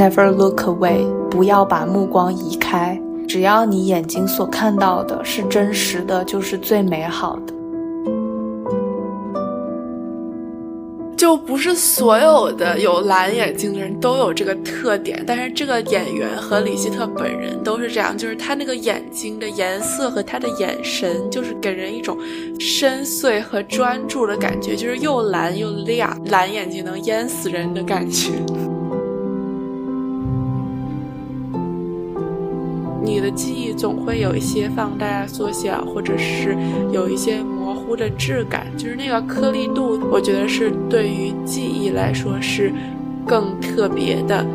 Never look away，不要把目光移开。只要你眼睛所看到的是真实的，就是最美好的。就不是所有的有蓝眼睛的人都有这个特点，但是这个演员和李希特本人都是这样，就是他那个眼睛的颜色和他的眼神，就是给人一种深邃和专注的感觉，就是又蓝又亮，蓝眼睛能淹死人的感觉。的记忆总会有一些放大、缩小，或者是有一些模糊。的质感，就是那个颗粒度，我觉得是对于记忆来说是更特别的。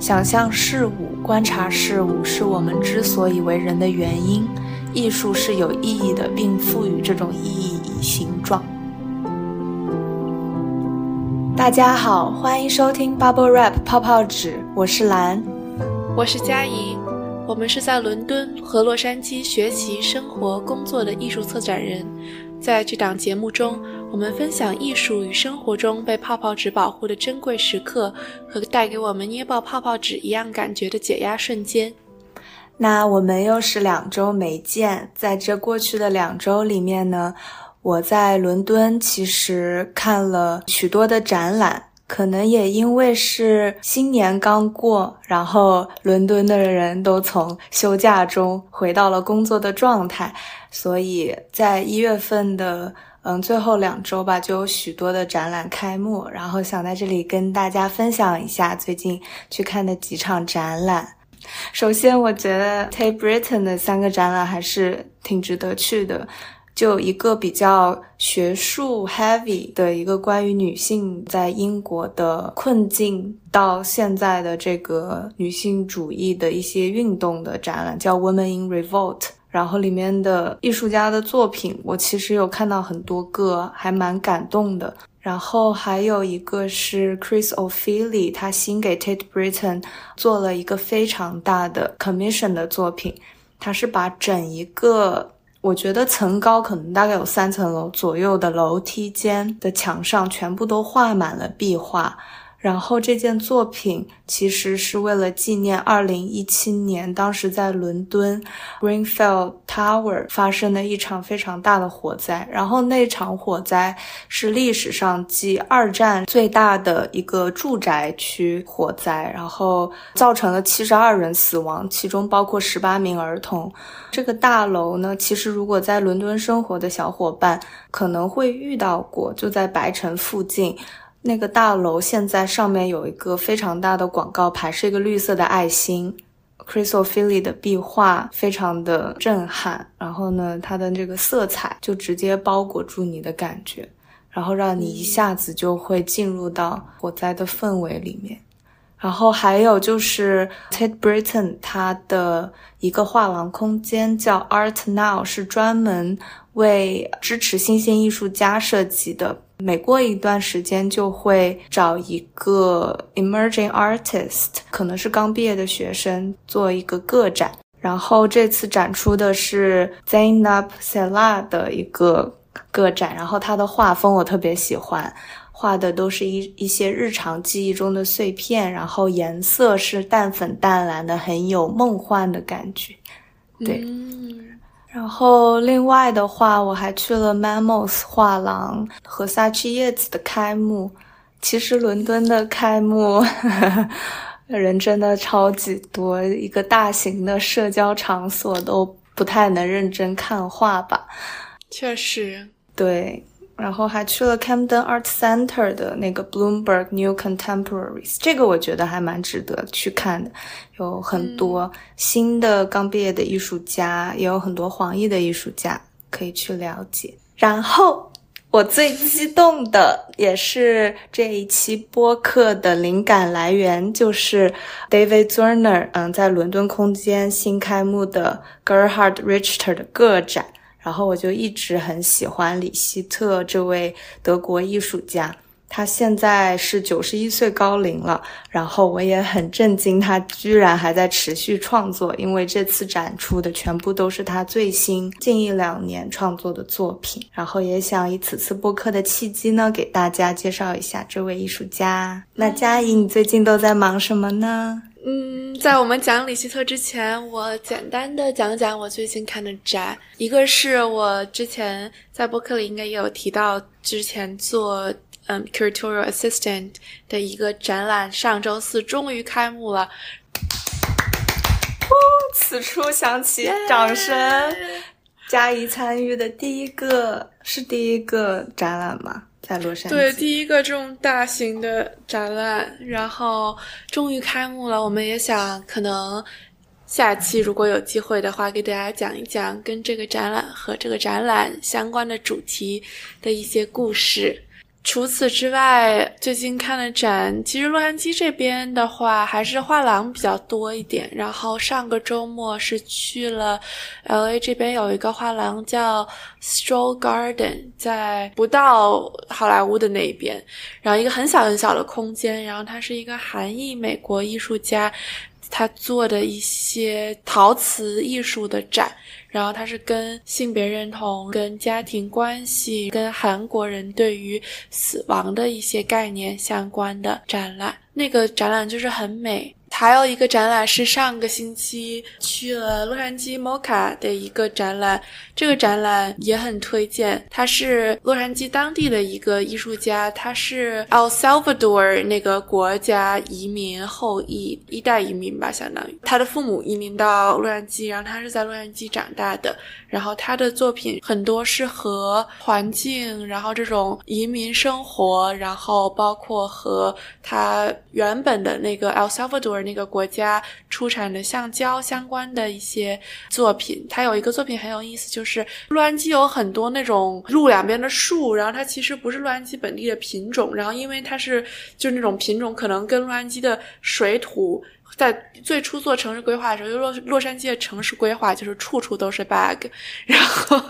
想象事物、观察事物，是我们之所以为人的原因。艺术是有意义的，并赋予这种意义以形大家好，欢迎收听 Bubble Wrap 泡泡纸，我是蓝，我是佳怡。我们是在伦敦和洛杉矶学习、生活、工作的艺术策展人，在这档节目中，我们分享艺术与生活中被泡泡纸保护的珍贵时刻，和带给我们捏爆泡泡纸一样感觉的解压瞬间。那我们又是两周没见，在这过去的两周里面呢，我在伦敦其实看了许多的展览。可能也因为是新年刚过，然后伦敦的人都从休假中回到了工作的状态，所以在一月份的嗯最后两周吧，就有许多的展览开幕，然后想在这里跟大家分享一下最近去看的几场展览。首先，我觉得 Tate Britain 的三个展览还是挺值得去的。就一个比较学术 heavy 的一个关于女性在英国的困境，到现在的这个女性主义的一些运动的展览，叫 Women in Revolt。然后里面的艺术家的作品，我其实有看到很多个，还蛮感动的。然后还有一个是 Chris O'Feely，他新给 Tate Britain 做了一个非常大的 commission 的作品，他是把整一个。我觉得层高可能大概有三层楼左右的楼梯间的墙上全部都画满了壁画。然后这件作品其实是为了纪念二零一七年当时在伦敦 Greenfield Tower 发生的一场非常大的火灾。然后那场火灾是历史上继二战最大的一个住宅区火灾，然后造成了七十二人死亡，其中包括十八名儿童。这个大楼呢，其实如果在伦敦生活的小伙伴可能会遇到过，就在白城附近。那个大楼现在上面有一个非常大的广告牌，是一个绿色的爱心。Crystal f i l l y 的壁画非常的震撼，然后呢，它的这个色彩就直接包裹住你的感觉，然后让你一下子就会进入到火灾的氛围里面。然后还有就是 Tate Britain 它的一个画廊空间叫 Art Now，是专门为支持新兴艺术家设计的。每过一段时间就会找一个 emerging artist，可能是刚毕业的学生做一个个展。然后这次展出的是 Zainab Sela 的一个个展，然后他的画风我特别喜欢，画的都是一一些日常记忆中的碎片，然后颜色是淡粉淡蓝的，很有梦幻的感觉。对。然后另外的话，我还去了 Mammos 画廊和 Sachi 叶子的开幕。其实伦敦的开幕 人真的超级多，一个大型的社交场所都不太能认真看画吧。确实，对。然后还去了 Camden Art Center 的那个 Bloomberg New Contemporaries，这个我觉得还蛮值得去看的，有很多新的刚毕业的艺术家，也有很多黄奕的艺术家可以去了解。然后我最激动的也是这一期播客的灵感来源，就是 David Zurner，嗯，在伦敦空间新开幕的 Gerhard Richter 的个展。然后我就一直很喜欢李希特这位德国艺术家，他现在是九十一岁高龄了，然后我也很震惊，他居然还在持续创作，因为这次展出的全部都是他最新近一两年创作的作品。然后也想以此次播客的契机呢，给大家介绍一下这位艺术家。那佳怡，你最近都在忙什么呢？嗯，在我们讲李希特之前，我简单的讲讲我最近看的展。一个是我之前在播客里应该也有提到，之前做。嗯，curatorial assistant 的一个展览上周四终于开幕了。哦，此处响起掌声。嘉怡参与的第一个是第一个展览吗？在洛杉矶？对，第一个这种大型的展览，然后终于开幕了。我们也想，可能下期如果有机会的话，给大家讲一讲跟这个展览和这个展览相关的主题的一些故事。除此之外，最近看的展，其实洛杉矶这边的话还是画廊比较多一点。然后上个周末是去了 L A 这边有一个画廊叫 Stroll Garden，在不到好莱坞的那边，然后一个很小很小的空间，然后它是一个韩裔美国艺术家。他做的一些陶瓷艺术的展，然后它是跟性别认同、跟家庭关系、跟韩国人对于死亡的一些概念相关的展览。那个展览就是很美。还有一个展览是上个星期去了洛杉矶 MoCA 的一个展览，这个展览也很推荐。他是洛杉矶当地的一个艺术家，他是 El Salvador 那个国家移民后裔，一代移民吧，相当于他的父母移民到洛杉矶，然后他是在洛杉矶长大的。然后他的作品很多是和环境，然后这种移民生活，然后包括和他原本的那个 El Salvador。那个国家出产的橡胶相关的一些作品，它有一个作品很有意思，就是洛杉矶有很多那种路两边的树，然后它其实不是洛杉矶本地的品种，然后因为它是就是那种品种，可能跟洛杉矶的水土在最初做城市规划的时候，就洛洛杉矶的城市规划就是处处都是 bug，然后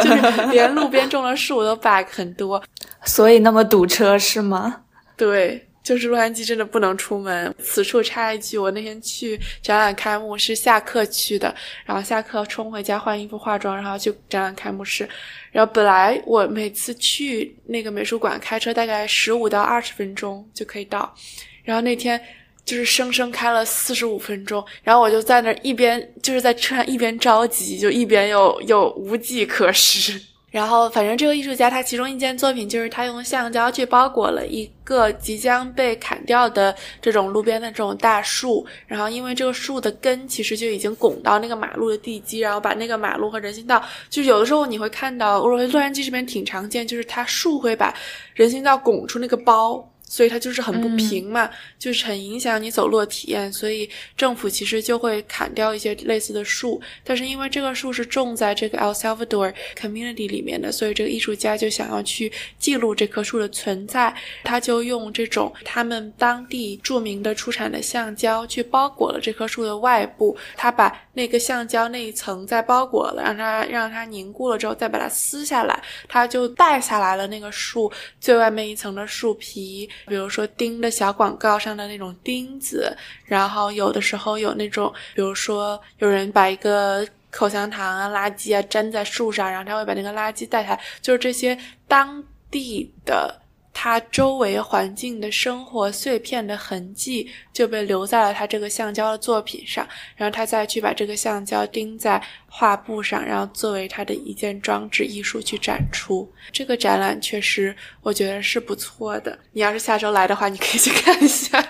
就是连路边种的树都 bug 很多，所以那么堵车是吗？对。就是洛杉矶真的不能出门。此处插一句，我那天去展览开幕是下课去的，然后下课冲回家换衣服化妆，然后去展览开幕式。然后本来我每次去那个美术馆开车大概十五到二十分钟就可以到，然后那天就是生生开了四十五分钟，然后我就在那一边就是在车上一边着急，就一边又又无计可施。然后，反正这个艺术家他其中一件作品就是他用橡胶去包裹了一个即将被砍掉的这种路边的这种大树，然后因为这个树的根其实就已经拱到那个马路的地基，然后把那个马路和人行道，就有的时候你会看到，我洛杉矶这边挺常见，就是它树会把人行道拱出那个包。所以它就是很不平嘛，就是很影响你走路的体验。所以政府其实就会砍掉一些类似的树。但是因为这个树是种在这个 El Salvador community 里面的，所以这个艺术家就想要去记录这棵树的存在。他就用这种他们当地著名的出产的橡胶去包裹了这棵树的外部。他把那个橡胶那一层再包裹了，让它让它凝固了之后，再把它撕下来，他就带下来了那个树最外面一层的树皮。比如说钉的小广告上的那种钉子，然后有的时候有那种，比如说有人把一个口香糖啊、垃圾啊粘在树上，然后他会把那个垃圾带下来，就是这些当地的。他周围环境的生活碎片的痕迹就被留在了他这个橡胶的作品上，然后他再去把这个橡胶钉在画布上，然后作为他的一件装置艺术去展出。这个展览确实我觉得是不错的，你要是下周来的话，你可以去看一下。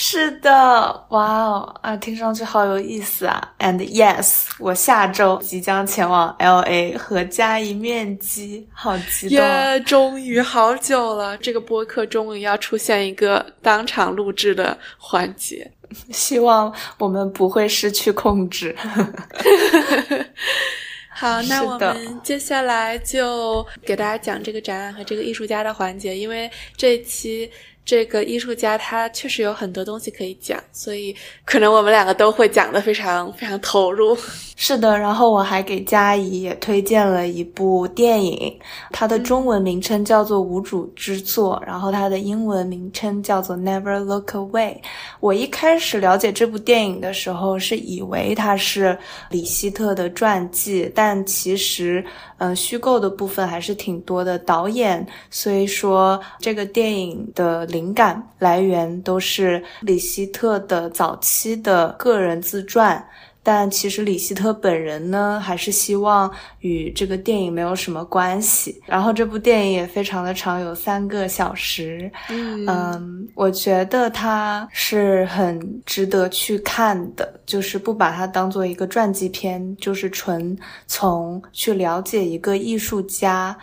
是的，哇哦啊，听上去好有意思啊！And yes，我下周即将前往 L A 和嘉怡面基，好激动！耶，终于好久了，这个播客终于要出现一个当场录制的环节，希望我们不会失去控制。好，那我们接下来就给大家讲这个展览和这个艺术家的环节，因为这期。这个艺术家他确实有很多东西可以讲，所以可能我们两个都会讲的非常非常投入。是的，然后我还给佳怡也推荐了一部电影，它的中文名称叫做《无主之作》，然后它的英文名称叫做《Never Look Away》。我一开始了解这部电影的时候，是以为它是李希特的传记，但其实，嗯，虚构的部分还是挺多的。导演虽说这个电影的灵感来源都是李希特的早期的个人自传。但其实李希特本人呢，还是希望与这个电影没有什么关系。然后这部电影也非常的长，有三个小时。嗯，我觉得它是很值得去看的，就是不把它当做一个传记片，就是纯从去了解一个艺术家。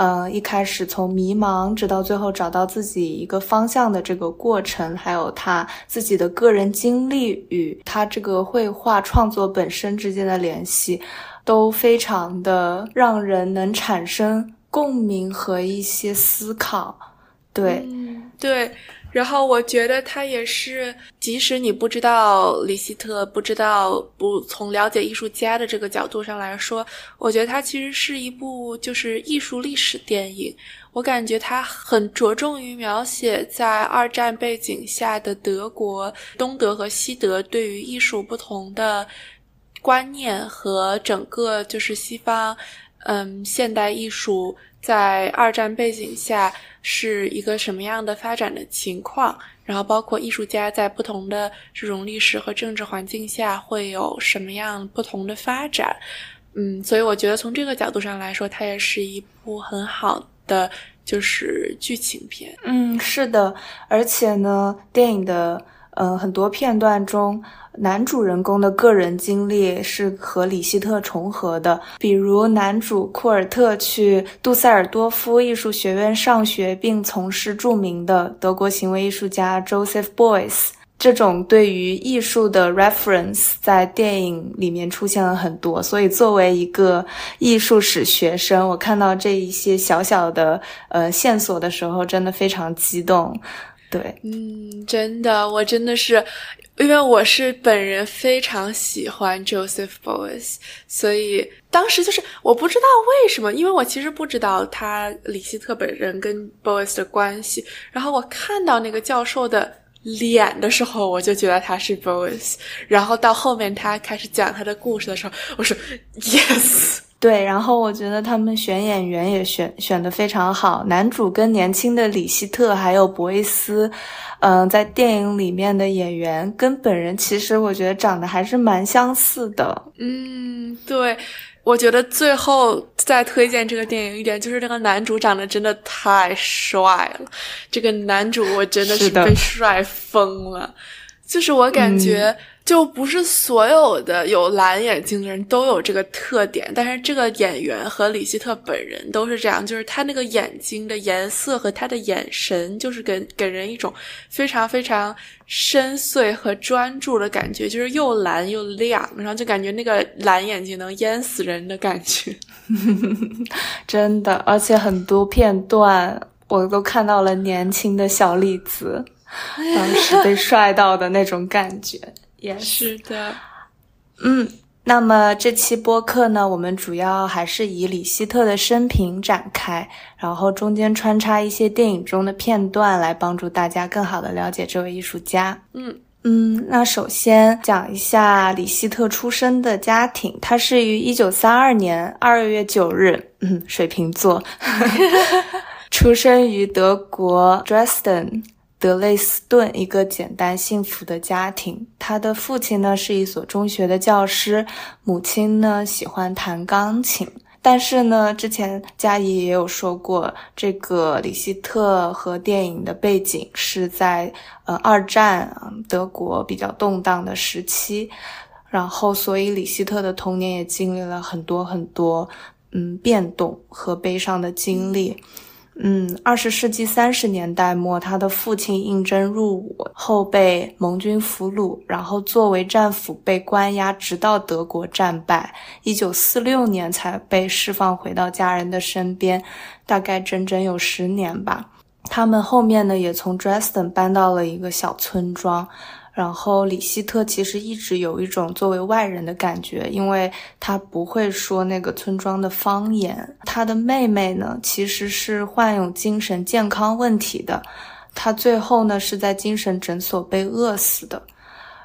呃，一开始从迷茫，直到最后找到自己一个方向的这个过程，还有他自己的个人经历与他这个绘画创作本身之间的联系，都非常的让人能产生共鸣和一些思考。对，对。然后我觉得他也是，即使你不知道李希特，不知道不从了解艺术家的这个角度上来说，我觉得它其实是一部就是艺术历史电影。我感觉它很着重于描写在二战背景下的德国东德和西德对于艺术不同的观念和整个就是西方，嗯，现代艺术在二战背景下。是一个什么样的发展的情况？然后包括艺术家在不同的这种历史和政治环境下会有什么样不同的发展？嗯，所以我觉得从这个角度上来说，它也是一部很好的就是剧情片。嗯，是的，而且呢，电影的嗯很多片段中。男主人公的个人经历是和李希特重合的，比如男主库尔特去杜塞尔多夫艺术学院上学，并从事著名的德国行为艺术家 Joseph Beuys。这种对于艺术的 reference 在电影里面出现了很多，所以作为一个艺术史学生，我看到这一些小小的呃线索的时候，真的非常激动。对，嗯，真的，我真的是。因为我是本人非常喜欢 Joseph Boys，所以当时就是我不知道为什么，因为我其实不知道他李希特本人跟 Boys 的关系。然后我看到那个教授的脸的时候，我就觉得他是 Boys，。然后到后面他开始讲他的故事的时候，我说 Yes。对，然后我觉得他们选演员也选选的非常好，男主跟年轻的李希特还有博伊斯，嗯，在电影里面的演员跟本人其实我觉得长得还是蛮相似的。嗯，对，我觉得最后再推荐这个电影一点就是这个男主长得真的太帅了，这个男主我真的是被帅疯了，就是我感觉。就不是所有的有蓝眼睛的人都有这个特点，但是这个演员和李希特本人都是这样，就是他那个眼睛的颜色和他的眼神，就是给给人一种非常非常深邃和专注的感觉，就是又蓝又亮，然后就感觉那个蓝眼睛能淹死人的感觉，真的，而且很多片段我都看到了年轻的小李子 当时被帅到的那种感觉。也是的，嗯，那么这期播客呢，我们主要还是以李希特的生平展开，然后中间穿插一些电影中的片段，来帮助大家更好的了解这位艺术家。嗯嗯，那首先讲一下李希特出生的家庭，他是于一九三二年二月九日，嗯，水瓶座，出生于德国 Dresden。德累斯顿一个简单幸福的家庭，他的父亲呢是一所中学的教师，母亲呢喜欢弹钢琴。但是呢，之前佳怡也有说过，这个李希特和电影的背景是在呃二战德国比较动荡的时期，然后所以李希特的童年也经历了很多很多嗯变动和悲伤的经历。嗯二十世纪三十年代末，他的父亲应征入伍后被盟军俘虏，然后作为战俘被关押，直到德国战败，一九四六年才被释放回到家人的身边，大概整整有十年吧。他们后面呢也从 Dresden 搬到了一个小村庄。然后李希特其实一直有一种作为外人的感觉，因为他不会说那个村庄的方言。他的妹妹呢，其实是患有精神健康问题的，他最后呢是在精神诊所被饿死的。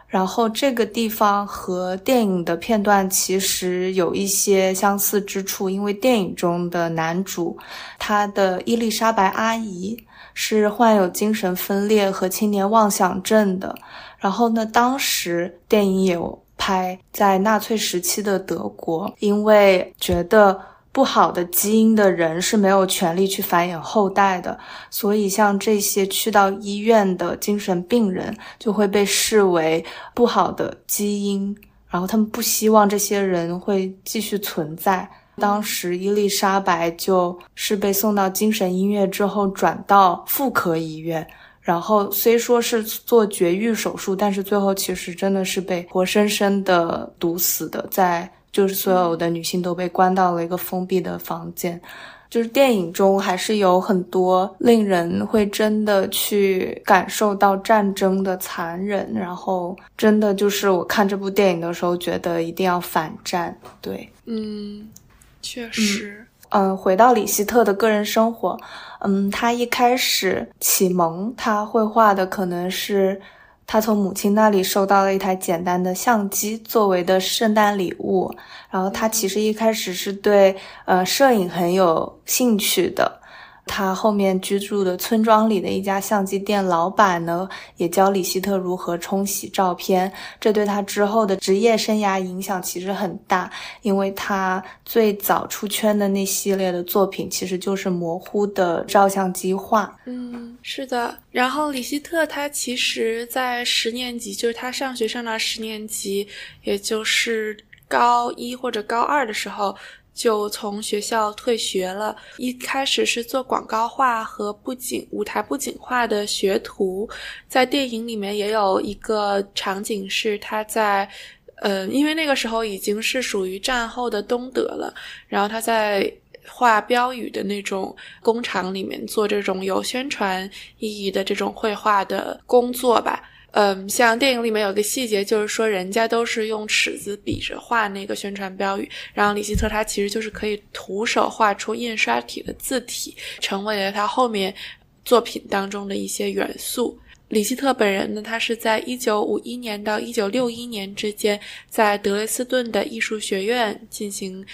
然后这个地方和电影的片段其实有一些相似之处，因为电影中的男主，他的伊丽莎白阿姨是患有精神分裂和青年妄想症的。然后呢，当时电影也有拍在纳粹时期的德国，因为觉得不好的基因的人是没有权利去繁衍后代的，所以像这些去到医院的精神病人就会被视为不好的基因，然后他们不希望这些人会继续存在。当时伊丽莎白就是被送到精神医院之后转到妇科医院。然后虽说是做绝育手术，但是最后其实真的是被活生生的毒死的，在就是所有的女性都被关到了一个封闭的房间。就是电影中还是有很多令人会真的去感受到战争的残忍，然后真的就是我看这部电影的时候觉得一定要反战。对，嗯，确实。嗯，回到李希特的个人生活，嗯，他一开始启蒙他绘画的可能是他从母亲那里收到了一台简单的相机作为的圣诞礼物，然后他其实一开始是对呃摄影很有兴趣的。他后面居住的村庄里的一家相机店老板呢，也教李希特如何冲洗照片，这对他之后的职业生涯影响其实很大，因为他最早出圈的那系列的作品其实就是模糊的照相机画。嗯，是的。然后李希特他其实在十年级，就是他上学上到十年级，也就是高一或者高二的时候。就从学校退学了。一开始是做广告画和布景、舞台布景画的学徒。在电影里面也有一个场景是他在，呃，因为那个时候已经是属于战后的东德了，然后他在画标语的那种工厂里面做这种有宣传意义的这种绘画的工作吧。嗯，像电影里面有个细节，就是说人家都是用尺子比着画那个宣传标语，然后李希特他其实就是可以徒手画出印刷体的字体，成为了他后面作品当中的一些元素。李希特本人呢，他是在一九五一年到一九六一年之间，在德累斯顿的艺术学院进行。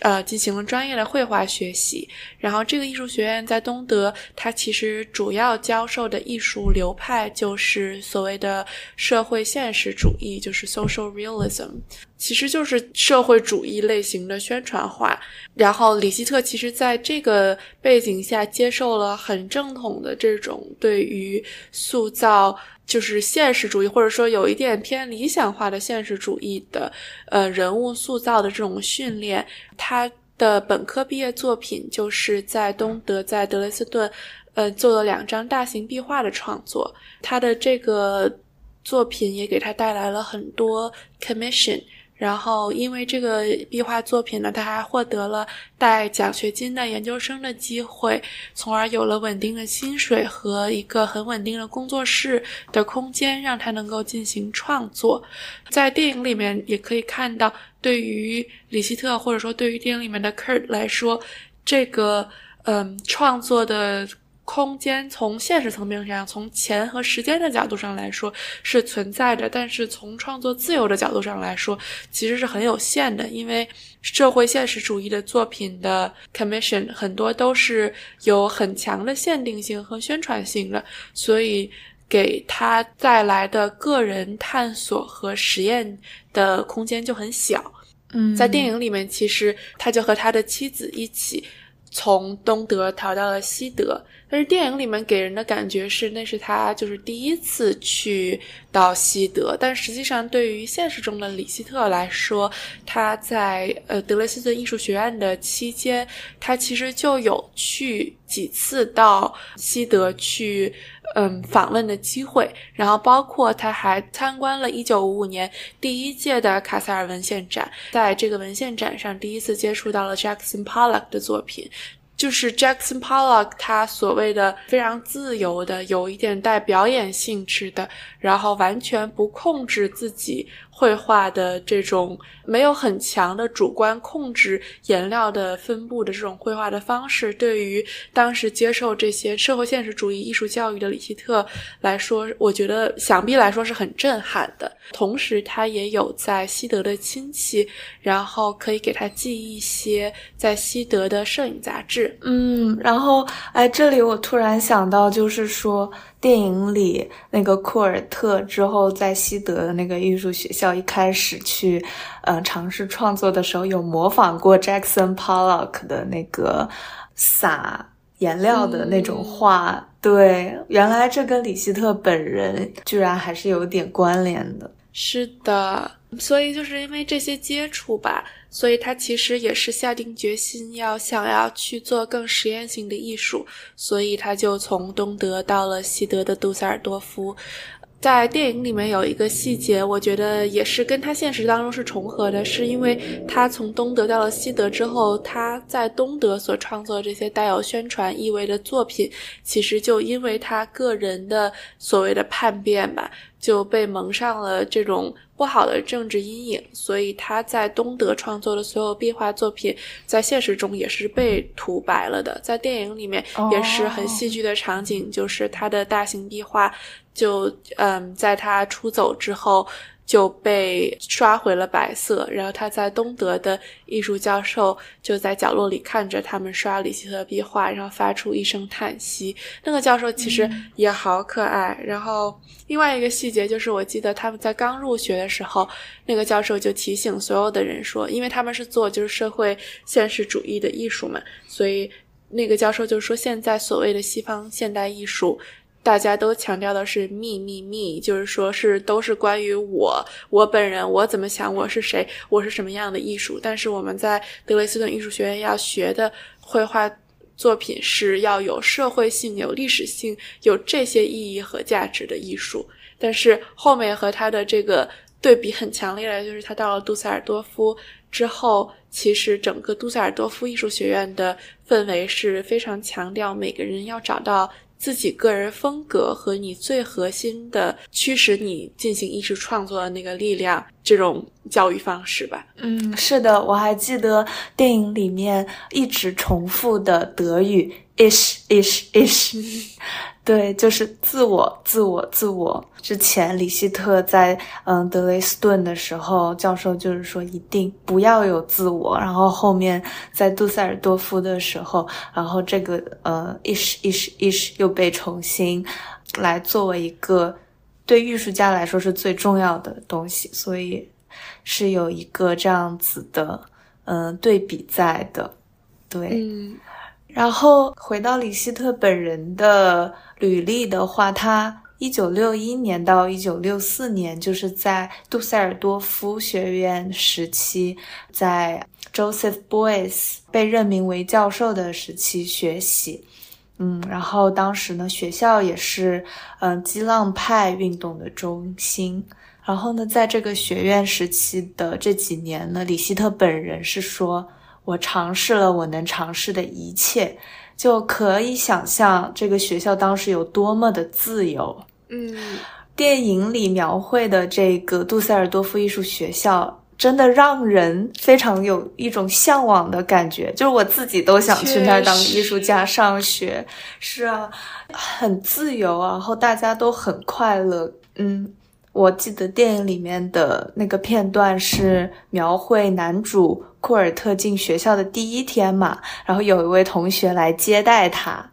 呃，进行了专业的绘画学习。然后，这个艺术学院在东德，它其实主要教授的艺术流派就是所谓的社会现实主义，就是 social realism，其实就是社会主义类型的宣传画。然后，李希特其实在这个背景下接受了很正统的这种对于塑造。就是现实主义，或者说有一点偏理想化的现实主义的，呃，人物塑造的这种训练。他的本科毕业作品就是在东德，在德累斯顿，呃，做了两张大型壁画的创作。他的这个作品也给他带来了很多 commission。然后，因为这个壁画作品呢，他还获得了带奖学金的研究生的机会，从而有了稳定的薪水和一个很稳定的工作室的空间，让他能够进行创作。在电影里面也可以看到，对于李希特或者说对于电影里面的 Kurt 来说，这个嗯创作的。空间从现实层面上，从钱和时间的角度上来说是存在的，但是从创作自由的角度上来说，其实是很有限的。因为社会现实主义的作品的 commission 很多都是有很强的限定性和宣传性的，所以给他带来的个人探索和实验的空间就很小。嗯，在电影里面，其实他就和他的妻子一起从东德逃到了西德。但是电影里面给人的感觉是，那是他就是第一次去到西德。但实际上，对于现实中的李希特来说，他在呃德累斯顿艺术学院的期间，他其实就有去几次到西德去嗯访问的机会。然后，包括他还参观了1955年第一届的卡塞尔文献展，在这个文献展上第一次接触到了 Jackson Pollock 的作品。就是 Jackson Pollock 他所谓的非常自由的，有一点带表演性质的，然后完全不控制自己。绘画的这种没有很强的主观控制颜料的分布的这种绘画的方式，对于当时接受这些社会现实主义艺术教育的李希特来说，我觉得想必来说是很震撼的。同时，他也有在西德的亲戚，然后可以给他寄一些在西德的摄影杂志。嗯，然后哎，这里我突然想到，就是说。电影里那个库尔特之后在西德的那个艺术学校，一开始去，呃，尝试创作的时候，有模仿过 Jackson Pollock 的那个撒颜料的那种画。对，原来这跟李希特本人居然还是有点关联的。是的，所以就是因为这些接触吧。所以他其实也是下定决心要想要去做更实验性的艺术，所以他就从东德到了西德的杜塞尔多夫。在电影里面有一个细节，我觉得也是跟他现实当中是重合的，是因为他从东德到了西德之后，他在东德所创作这些带有宣传意味的作品，其实就因为他个人的所谓的叛变吧，就被蒙上了这种。不好的政治阴影，所以他在东德创作的所有壁画作品，在现实中也是被涂白了的。在电影里面也是很戏剧的场景，就是他的大型壁画，就嗯，在他出走之后。就被刷回了白色，然后他在东德的艺术教授就在角落里看着他们刷里希特壁画，然后发出一声叹息。那个教授其实也好可爱。然后另外一个细节就是，我记得他们在刚入学的时候，那个教授就提醒所有的人说，因为他们是做就是社会现实主义的艺术嘛，所以那个教授就说，现在所谓的西方现代艺术。大家都强调的是 me me me，就是说是都是关于我我本人我怎么想我是谁我是什么样的艺术。但是我们在德累斯顿艺术学院要学的绘画作品是要有社会性、有历史性、有这些意义和价值的艺术。但是后面和他的这个对比很强烈的，就是他到了杜塞尔多夫之后，其实整个杜塞尔多夫艺术学院的氛围是非常强调每个人要找到。自己个人风格和你最核心的驱使你进行艺术创作的那个力量，这种教育方式吧。嗯，是的，我还记得电影里面一直重复的德语 ish ish ish。对，就是自我，自我，自我。之前李希特在嗯德累斯顿的时候，教授就是说一定不要有自我。然后后面在杜塞尔多夫的时候，然后这个呃意识、意识、意识又被重新来作为一个对艺术家来说是最重要的东西，所以是有一个这样子的嗯对比在的。对，然后回到李希特本人的。履历的话，他一九六一年到一九六四年就是在杜塞尔多夫学院时期，在 Joseph Beuys 被任命为教授的时期学习。嗯，然后当时呢，学校也是嗯激浪派运动的中心。然后呢，在这个学院时期的这几年呢，李希特本人是说：“我尝试了我能尝试的一切。”就可以想象这个学校当时有多么的自由。嗯，电影里描绘的这个杜塞尔多夫艺术学校，真的让人非常有一种向往的感觉。就是我自己都想去那儿当艺术家上学。是啊，很自由啊，然后大家都很快乐。嗯。我记得电影里面的那个片段是描绘男主库尔特进学校的第一天嘛，然后有一位同学来接待他，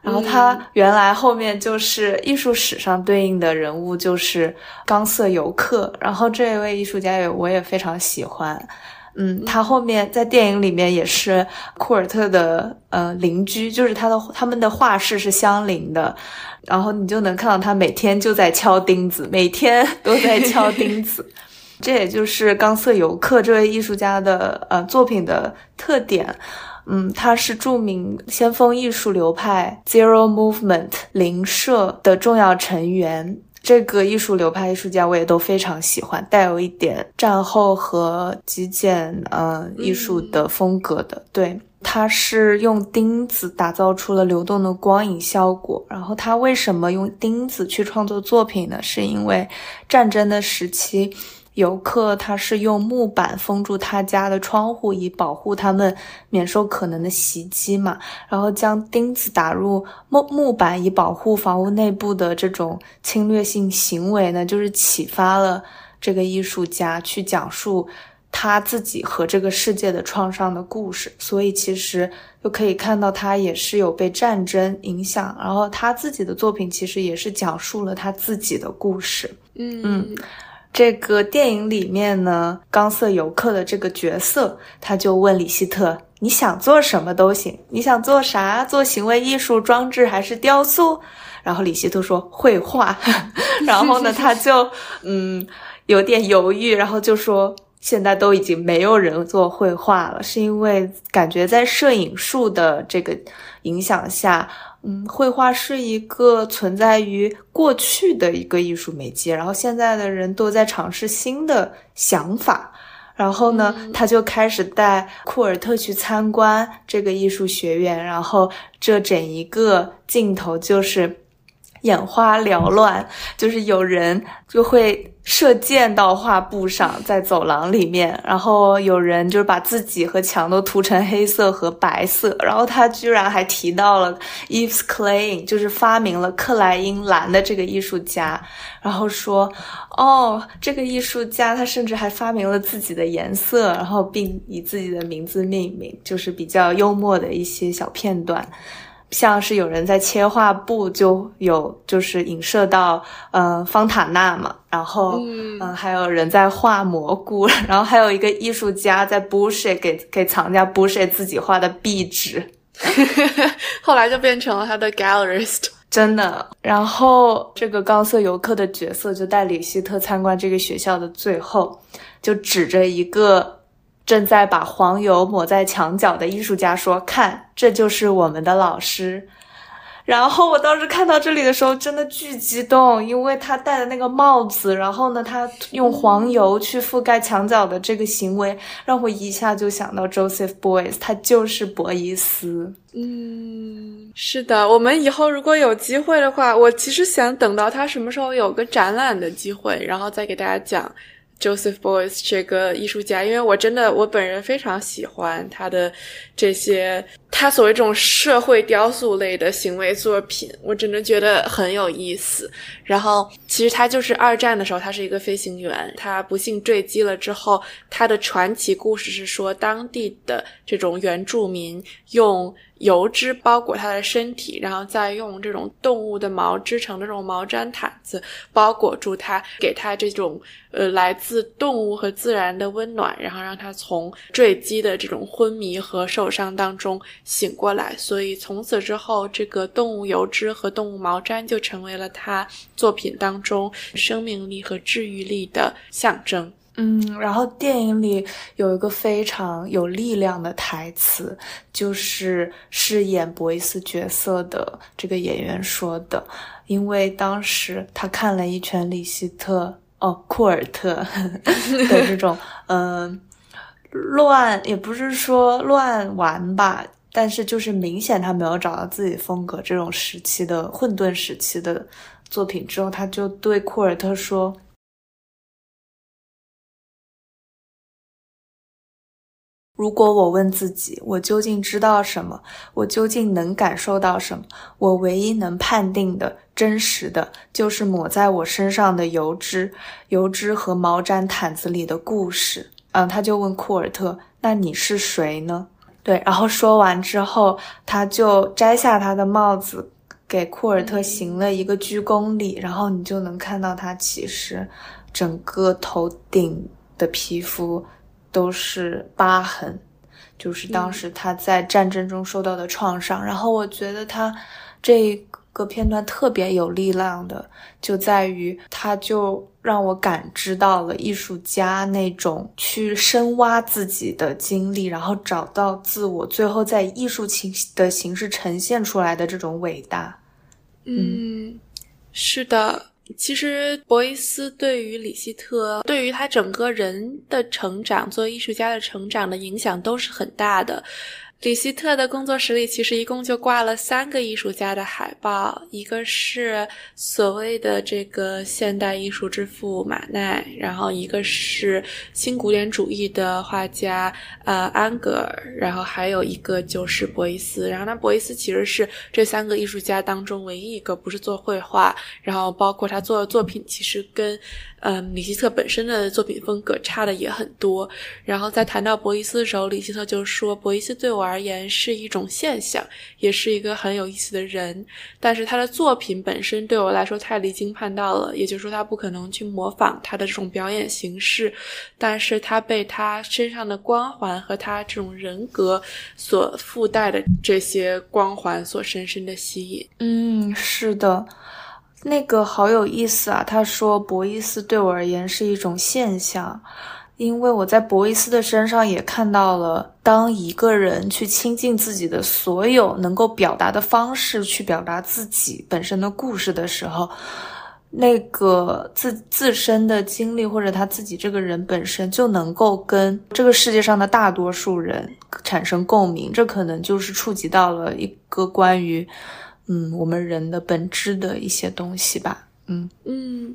然后他原来后面就是艺术史上对应的人物就是冈瑟游客，然后这一位艺术家也我也非常喜欢。嗯，他后面在电影里面也是库尔特的呃邻居，就是他的他们的画室是相邻的，然后你就能看到他每天就在敲钉子，每天都在敲钉子。这也就是冈瑟游客这位艺术家的呃作品的特点。嗯，他是著名先锋艺术流派 Zero Movement 零社的重要成员。这个艺术流派艺术家我也都非常喜欢，带有一点战后和极简呃艺术的风格的。对，他是用钉子打造出了流动的光影效果。然后他为什么用钉子去创作作品呢？是因为战争的时期。游客他是用木板封住他家的窗户，以保护他们免受可能的袭击嘛。然后将钉子打入木木板以保护房屋内部的这种侵略性行为呢，就是启发了这个艺术家去讲述他自己和这个世界的创伤的故事。所以其实就可以看到他也是有被战争影响，然后他自己的作品其实也是讲述了他自己的故事。嗯嗯。这个电影里面呢，钢色游客的这个角色，他就问李希特：“你想做什么都行，你想做啥？做行为艺术装置还是雕塑？”然后李希特说：“绘画。”然后呢，他就嗯有点犹豫，然后就说：“现在都已经没有人做绘画了，是因为感觉在摄影术的这个影响下。”嗯，绘画是一个存在于过去的一个艺术媒介，然后现在的人都在尝试新的想法，然后呢，他就开始带库尔特去参观这个艺术学院，然后这整一个镜头就是眼花缭乱，就是有人就会。射箭到画布上，在走廊里面，然后有人就是把自己和墙都涂成黑色和白色，然后他居然还提到了 Eves Klein，就是发明了克莱因蓝的这个艺术家，然后说，哦，这个艺术家他甚至还发明了自己的颜色，然后并以自己的名字命名，就是比较幽默的一些小片段。像是有人在切画布，就有就是影射到嗯方塔纳嘛，然后嗯还有人在画蘑菇，然后还有一个艺术家在 bullshit 给给藏家 bullshit 自己画的壁纸，后来就变成了他的 gallerist，真的。然后这个高色游客的角色就带李希特参观这个学校的最后，就指着一个。正在把黄油抹在墙角的艺术家说：“看，这就是我们的老师。”然后我当时看到这里的时候，真的巨激动，因为他戴的那个帽子，然后呢，他用黄油去覆盖墙角的这个行为，让我一下就想到 Joseph Beuys，他就是博伊斯。嗯，是的，我们以后如果有机会的话，我其实想等到他什么时候有个展览的机会，然后再给大家讲。Joseph Boyes 这个艺术家，因为我真的我本人非常喜欢他的这些，他所谓这种社会雕塑类的行为作品，我真的觉得很有意思。然后，其实他就是二战的时候，他是一个飞行员，他不幸坠机了之后，他的传奇故事是说，当地的这种原住民用。油脂包裹他的身体，然后再用这种动物的毛织成的这种毛毡毯子包裹住他，给他这种呃来自动物和自然的温暖，然后让他从坠机的这种昏迷和受伤当中醒过来。所以从此之后，这个动物油脂和动物毛毡就成为了他作品当中生命力和治愈力的象征。嗯，然后电影里有一个非常有力量的台词，就是饰演博伊斯角色的这个演员说的。因为当时他看了一圈李希特哦库尔特 的这种嗯乱，也不是说乱玩吧，但是就是明显他没有找到自己风格这种时期的混沌时期的作品之后，他就对库尔特说。如果我问自己，我究竟知道什么？我究竟能感受到什么？我唯一能判定的真实的，就是抹在我身上的油脂、油脂和毛毡毯子里的故事。嗯，他就问库尔特：“那你是谁呢？”对，然后说完之后，他就摘下他的帽子，给库尔特行了一个鞠躬礼。然后你就能看到他其实整个头顶的皮肤。都是疤痕，就是当时他在战争中受到的创伤。然后我觉得他这个片段特别有力量的，就在于他就让我感知到了艺术家那种去深挖自己的经历，然后找到自我，最后在艺术形的形式呈现出来的这种伟大。嗯，是的。其实博伊斯对于李希特，对于他整个人的成长，作为艺术家的成长的影响都是很大的。李希特的工作室里其实一共就挂了三个艺术家的海报，一个是所谓的这个现代艺术之父马奈，然后一个是新古典主义的画家呃安格尔，然后还有一个就是博伊斯。然后那博伊斯其实是这三个艺术家当中唯一一个不是做绘画，然后包括他做的作品其实跟。嗯，李希特本身的作品风格差的也很多。然后在谈到博伊斯的时候，李希特就说：“博伊斯对我而言是一种现象，也是一个很有意思的人。但是他的作品本身对我来说太离经叛道了，也就是说他不可能去模仿他的这种表演形式。但是他被他身上的光环和他这种人格所附带的这些光环所深深的吸引。”嗯，是的。那个好有意思啊！他说博伊斯对我而言是一种现象，因为我在博伊斯的身上也看到了，当一个人去亲近自己的所有能够表达的方式，去表达自己本身的故事的时候，那个自自身的经历或者他自己这个人本身就能够跟这个世界上的大多数人产生共鸣，这可能就是触及到了一个关于。嗯，我们人的本质的一些东西吧。嗯嗯，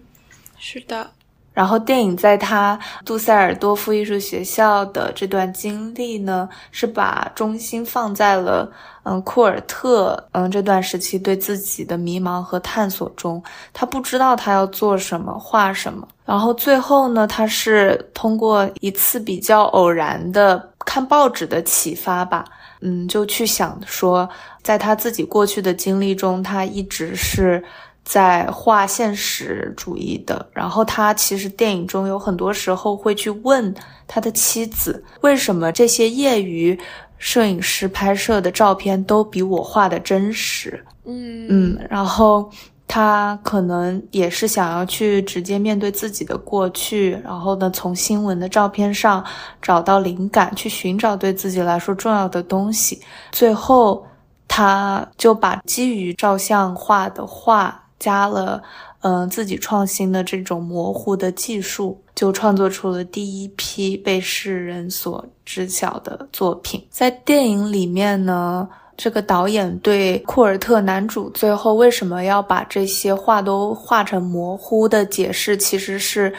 是的。然后电影在他杜塞尔多夫艺术学校的这段经历呢，是把中心放在了嗯库尔特嗯这段时期对自己的迷茫和探索中。他不知道他要做什么，画什么。然后最后呢，他是通过一次比较偶然的看报纸的启发吧。嗯，就去想说，在他自己过去的经历中，他一直是在画现实主义的。然后他其实电影中有很多时候会去问他的妻子，为什么这些业余摄影师拍摄的照片都比我画的真实？嗯嗯，然后。他可能也是想要去直接面对自己的过去，然后呢，从新闻的照片上找到灵感，去寻找对自己来说重要的东西。最后，他就把基于照相画的画加了，嗯，自己创新的这种模糊的技术，就创作出了第一批被世人所知晓的作品。在电影里面呢。这个导演对库尔特男主最后为什么要把这些画都画成模糊的解释，其实是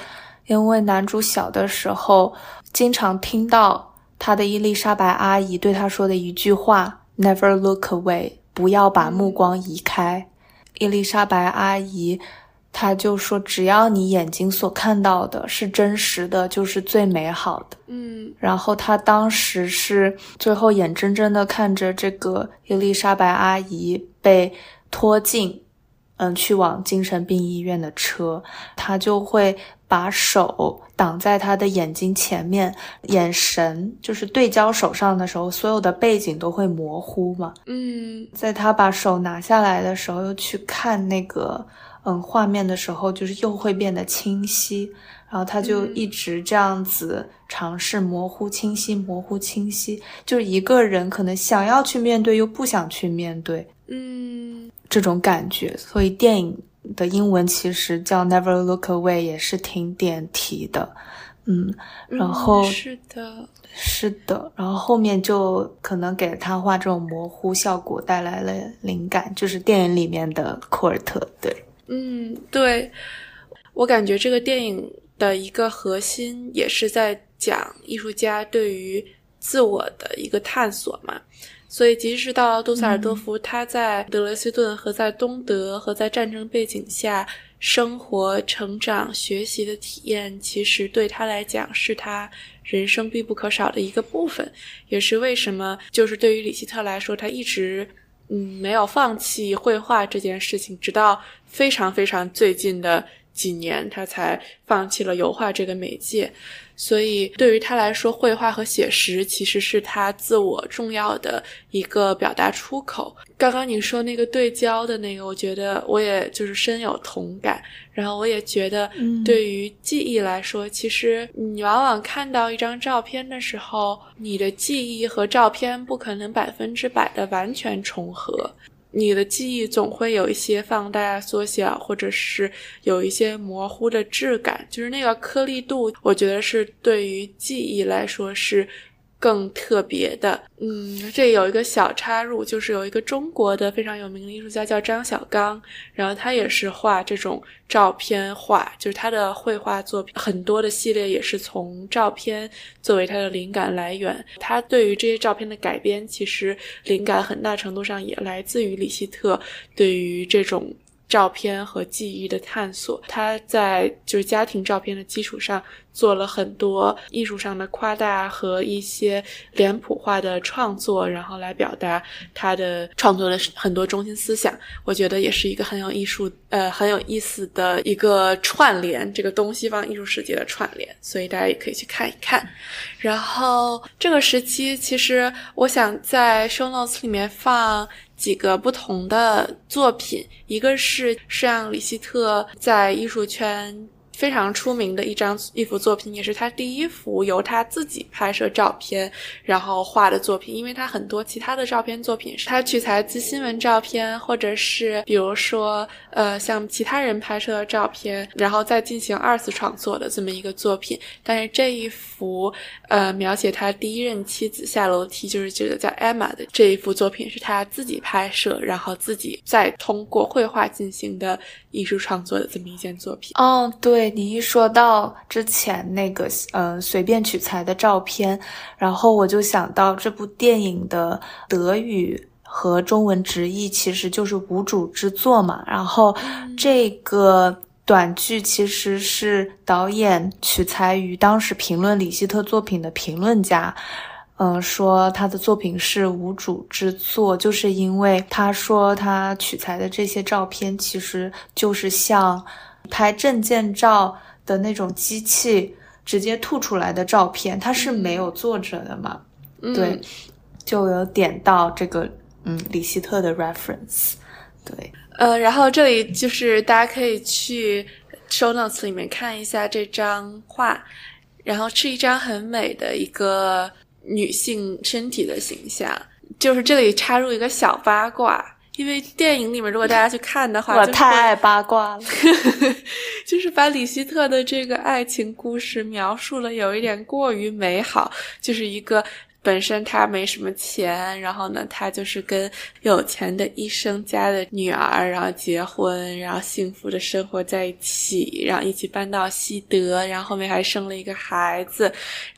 因为男主小的时候经常听到他的伊丽莎白阿姨对他说的一句话：“Never look away，不要把目光移开。”伊丽莎白阿姨。他就说：“只要你眼睛所看到的是真实的，就是最美好的。”嗯，然后他当时是最后眼睁睁的看着这个伊丽莎白阿姨被拖进，嗯，去往精神病医院的车，他就会把手挡在他的眼睛前面，眼神就是对焦手上的时候，所有的背景都会模糊嘛。嗯，在他把手拿下来的时候，又去看那个。嗯，画面的时候就是又会变得清晰，然后他就一直这样子尝试模糊、清晰、模糊、清晰，就是一个人可能想要去面对又不想去面对，嗯，这种感觉。所以电影的英文其实叫 Never Look Away，也是挺点题的，嗯，然后是的，是的，然后后面就可能给他画这种模糊效果带来了灵感，就是电影里面的库尔特，对。嗯，对，我感觉这个电影的一个核心也是在讲艺术家对于自我的一个探索嘛。所以，即使到杜塞尔多夫，他在德累斯顿和在东德和在战争背景下生活、成长、学习的体验，其实对他来讲是他人生必不可少的一个部分，也是为什么就是对于里希特来说，他一直。嗯，没有放弃绘画这件事情，直到非常非常最近的几年，他才放弃了油画这个媒介。所以，对于他来说，绘画和写实其实是他自我重要的一个表达出口。刚刚你说那个对焦的那个，我觉得我也就是深有同感。然后，我也觉得，对于记忆来说，其实你往往看到一张照片的时候，你的记忆和照片不可能百分之百的完全重合。你的记忆总会有一些放大、缩小，或者是有一些模糊的质感，就是那个颗粒度，我觉得是对于记忆来说是。更特别的，嗯，这有一个小插入，就是有一个中国的非常有名的艺术家叫张小刚，然后他也是画这种照片画，就是他的绘画作品很多的系列也是从照片作为他的灵感来源。他对于这些照片的改编，其实灵感很大程度上也来自于李希特对于这种。照片和记忆的探索，他在就是家庭照片的基础上做了很多艺术上的夸大和一些脸谱化的创作，然后来表达他的创作的很多中心思想。我觉得也是一个很有艺术呃很有意思的一个串联，这个东西方艺术世界的串联，所以大家也可以去看一看。然后这个时期，其实我想在 show notes 里面放。几个不同的作品，一个是是让李希特在艺术圈。非常出名的一张一幅作品，也是他第一幅由他自己拍摄照片然后画的作品。因为他很多其他的照片作品是他取材自新闻照片，或者是比如说呃像其他人拍摄的照片，然后再进行二次创作的这么一个作品。但是这一幅呃描写他第一任妻子下楼梯，就是这个叫 Emma 的这一幅作品，是他自己拍摄，然后自己再通过绘画进行的艺术创作的这么一件作品。哦，对。你一说到之前那个呃随便取材的照片，然后我就想到这部电影的德语和中文直译其实就是无主之作嘛。然后这个短剧其实是导演取材于当时评论李希特作品的评论家，嗯，说他的作品是无主之作，就是因为他说他取材的这些照片其实就是像。拍证件照的那种机器直接吐出来的照片，它是没有作者的嘛？对，就有点到这个嗯，李希特的 reference。对，呃，然后这里就是大家可以去 show notes 里面看一下这张画，然后是一张很美的一个女性身体的形象。就是这里插入一个小八卦。因为电影里面，如果大家去看的话，我太爱八卦了，就是把李希特的这个爱情故事描述了有一点过于美好，就是一个。本身他没什么钱，然后呢，他就是跟有钱的医生家的女儿，然后结婚，然后幸福的生活在一起，然后一起搬到西德，然后后面还生了一个孩子。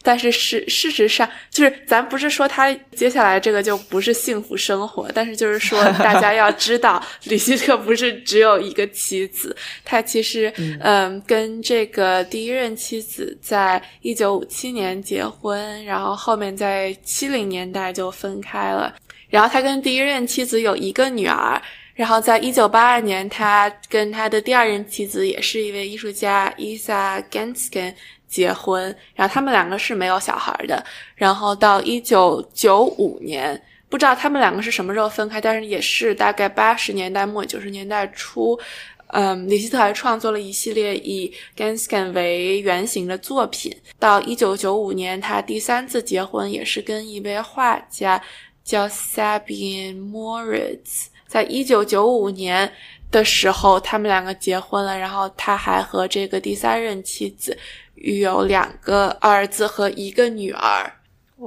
但是事事实上，就是咱不是说他接下来这个就不是幸福生活，但是就是说 大家要知道，吕希特不是只有一个妻子，他其实嗯跟这个第一任妻子在一九五七年结婚，然后后面在。七零年代就分开了，然后他跟第一任妻子有一个女儿，然后在一九八二年，他跟他的第二任妻子也是一位艺术家伊萨 Gansken 结婚，然后他们两个是没有小孩的，然后到一九九五年，不知道他们两个是什么时候分开，但是也是大概八十年代末九十年代初。嗯，李希特还创作了一系列以 Gansken 为原型的作品。到一九九五年，他第三次结婚也是跟一位画家叫 Sabine Moritz。在一九九五年的时候，他们两个结婚了。然后他还和这个第三任妻子育有两个儿子和一个女儿。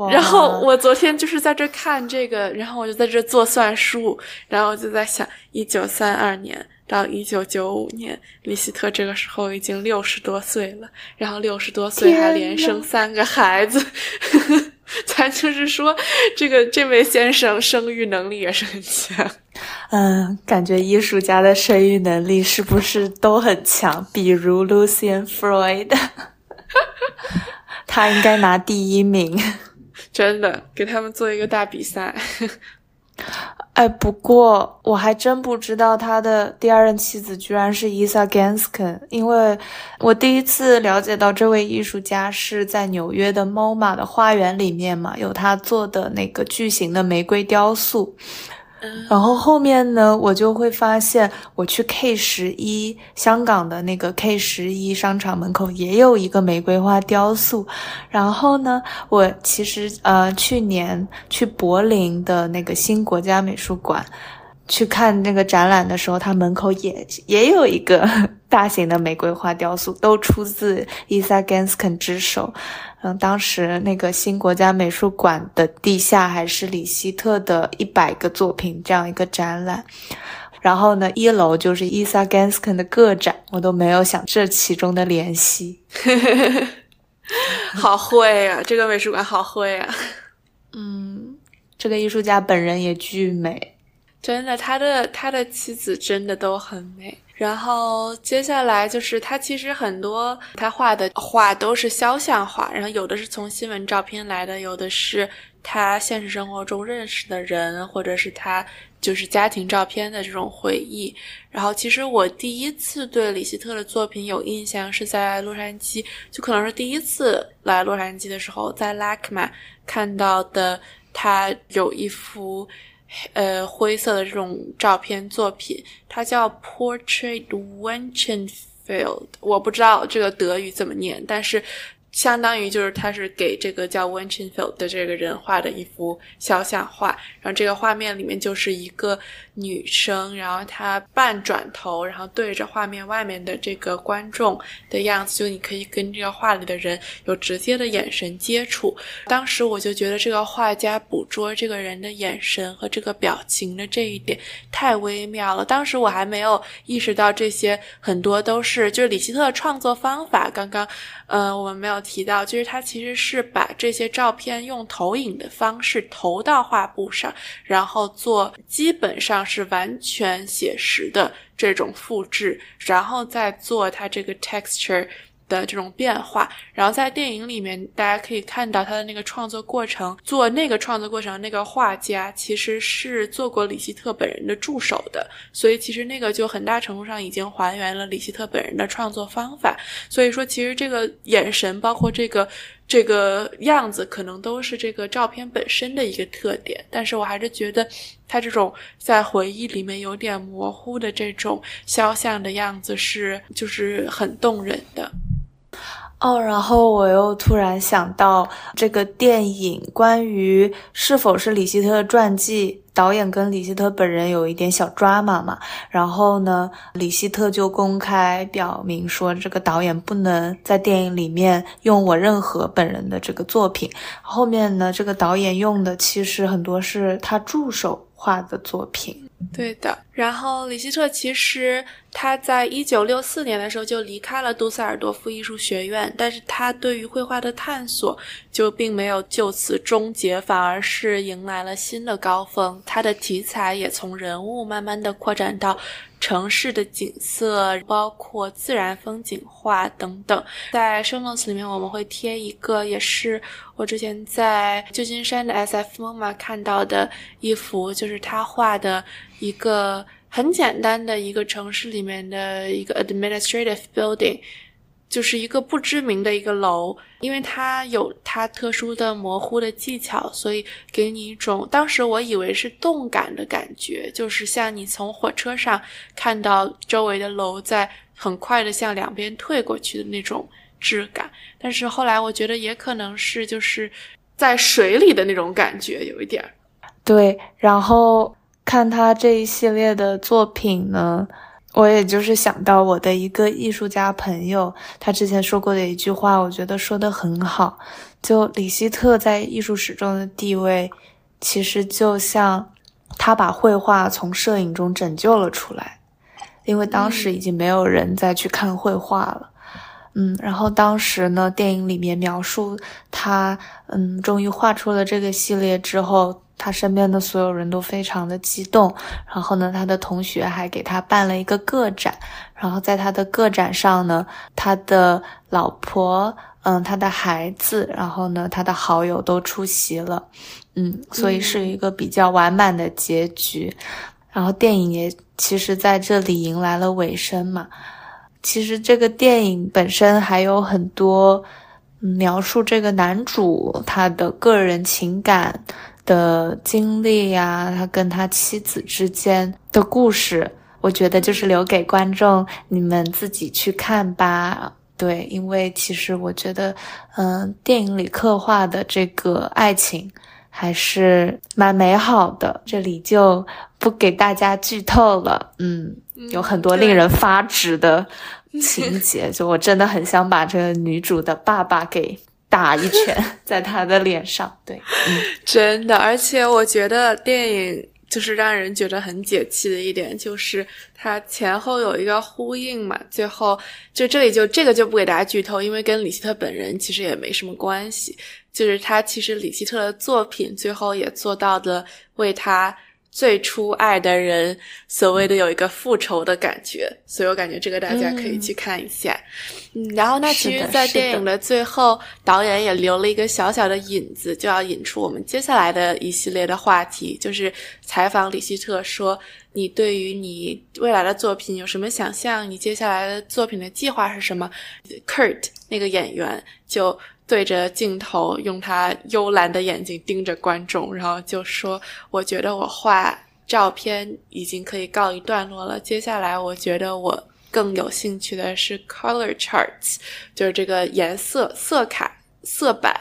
然后我昨天就是在这看这个，然后我就在这做算术，然后就在想一九三二年。到一九九五年，李希特这个时候已经六十多岁了，然后六十多岁还连生三个孩子，咱就是说，这个这位先生生育能力也是很强。嗯，感觉艺术家的生育能力是不是都很强？比如 Lucian Freud，他应该拿第一名。真的，给他们做一个大比赛。哎，不过我还真不知道他的第二任妻子居然是伊萨甘斯肯因为我第一次了解到这位艺术家是在纽约的 MoMA 的花园里面嘛，有他做的那个巨型的玫瑰雕塑。然后后面呢，我就会发现，我去 K 十一香港的那个 K 十一商场门口也有一个玫瑰花雕塑。然后呢，我其实呃去年去柏林的那个新国家美术馆，去看那个展览的时候，它门口也也有一个 大型的玫瑰花雕塑，都出自伊萨根斯肯之手。嗯，当时那个新国家美术馆的地下还是里希特的一百个作品这样一个展览。然后呢，一楼就是伊萨甘斯肯的个展，我都没有想这其中的联系。好会啊，这个美术馆好会啊。嗯，这个艺术家本人也巨美，真的，他的他的妻子真的都很美。然后接下来就是他其实很多他画的画都是肖像画，然后有的是从新闻照片来的，有的是他现实生活中认识的人，或者是他就是家庭照片的这种回忆。然后其实我第一次对李希特的作品有印象是在洛杉矶，就可能是第一次来洛杉矶的时候，在拉克玛看到的他有一幅。呃，灰色的这种照片作品，它叫 Portrait Wengenfeld，我不知道这个德语怎么念，但是。相当于就是他是给这个叫 w e n c h e n f e l d 的这个人画的一幅肖像画，然后这个画面里面就是一个女生，然后她半转头，然后对着画面外面的这个观众的样子，就你可以跟这个画里的人有直接的眼神接触。当时我就觉得这个画家捕捉这个人的眼神和这个表情的这一点太微妙了。当时我还没有意识到这些很多都是就是李希特的创作方法。刚刚。嗯，我们没有提到，就是他其实是把这些照片用投影的方式投到画布上，然后做基本上是完全写实的这种复制，然后再做它这个 texture。的这种变化，然后在电影里面，大家可以看到他的那个创作过程。做那个创作过程，那个画家其实是做过李希特本人的助手的，所以其实那个就很大程度上已经还原了李希特本人的创作方法。所以说，其实这个眼神，包括这个这个样子，可能都是这个照片本身的一个特点。但是我还是觉得，他这种在回忆里面有点模糊的这种肖像的样子，是就是很动人的。哦，然后我又突然想到，这个电影关于是否是李希特传记，导演跟李希特本人有一点小 drama 嘛。然后呢，李希特就公开表明说，这个导演不能在电影里面用我任何本人的这个作品。后面呢，这个导演用的其实很多是他助手画的作品。对的，然后李希特其实他在一九六四年的时候就离开了杜塞尔多夫艺术学院，但是他对于绘画的探索就并没有就此终结，反而是迎来了新的高峰。他的题材也从人物慢慢的扩展到。城市的景色，包括自然风景画等等，在 show notes 里面我们会贴一个，也是我之前在旧金山的 SF MoMA 看到的一幅，就是他画的一个很简单的一个城市里面的一个 administrative building。就是一个不知名的一个楼，因为它有它特殊的模糊的技巧，所以给你一种当时我以为是动感的感觉，就是像你从火车上看到周围的楼在很快的向两边退过去的那种质感。但是后来我觉得也可能是就是在水里的那种感觉有一点儿。对，然后看他这一系列的作品呢。我也就是想到我的一个艺术家朋友，他之前说过的一句话，我觉得说的很好。就李希特在艺术史中的地位，其实就像他把绘画从摄影中拯救了出来，因为当时已经没有人再去看绘画了。嗯，然后当时呢，电影里面描述他，嗯，终于画出了这个系列之后。他身边的所有人都非常的激动，然后呢，他的同学还给他办了一个个展，然后在他的个展上呢，他的老婆，嗯，他的孩子，然后呢，他的好友都出席了，嗯，所以是一个比较完满的结局。然后电影也其实在这里迎来了尾声嘛。其实这个电影本身还有很多描述这个男主他的个人情感。的经历呀，他跟他妻子之间的故事，我觉得就是留给观众你们自己去看吧。对，因为其实我觉得，嗯，电影里刻画的这个爱情还是蛮美好的。这里就不给大家剧透了，嗯，有很多令人发指的 情节，就我真的很想把这个女主的爸爸给打一拳在他的脸上。对，真的，而且我觉得电影。就是让人觉得很解气的一点，就是它前后有一个呼应嘛。最后就这里就这个就不给大家剧透，因为跟李希特本人其实也没什么关系。就是他其实李希特的作品最后也做到了为他。最初爱的人，所谓的有一个复仇的感觉，所以我感觉这个大家可以去看一下。嗯，然后那其实，在电影的最后，导演也留了一个小小的引子，就要引出我们接下来的一系列的话题，就是采访李希特说：“你对于你未来的作品有什么想象？你接下来的作品的计划是什么？”Kurt 那个演员就。对着镜头，用他幽蓝的眼睛盯着观众，然后就说：“我觉得我画照片已经可以告一段落了。接下来，我觉得我更有兴趣的是 color charts，就是这个颜色色卡色板。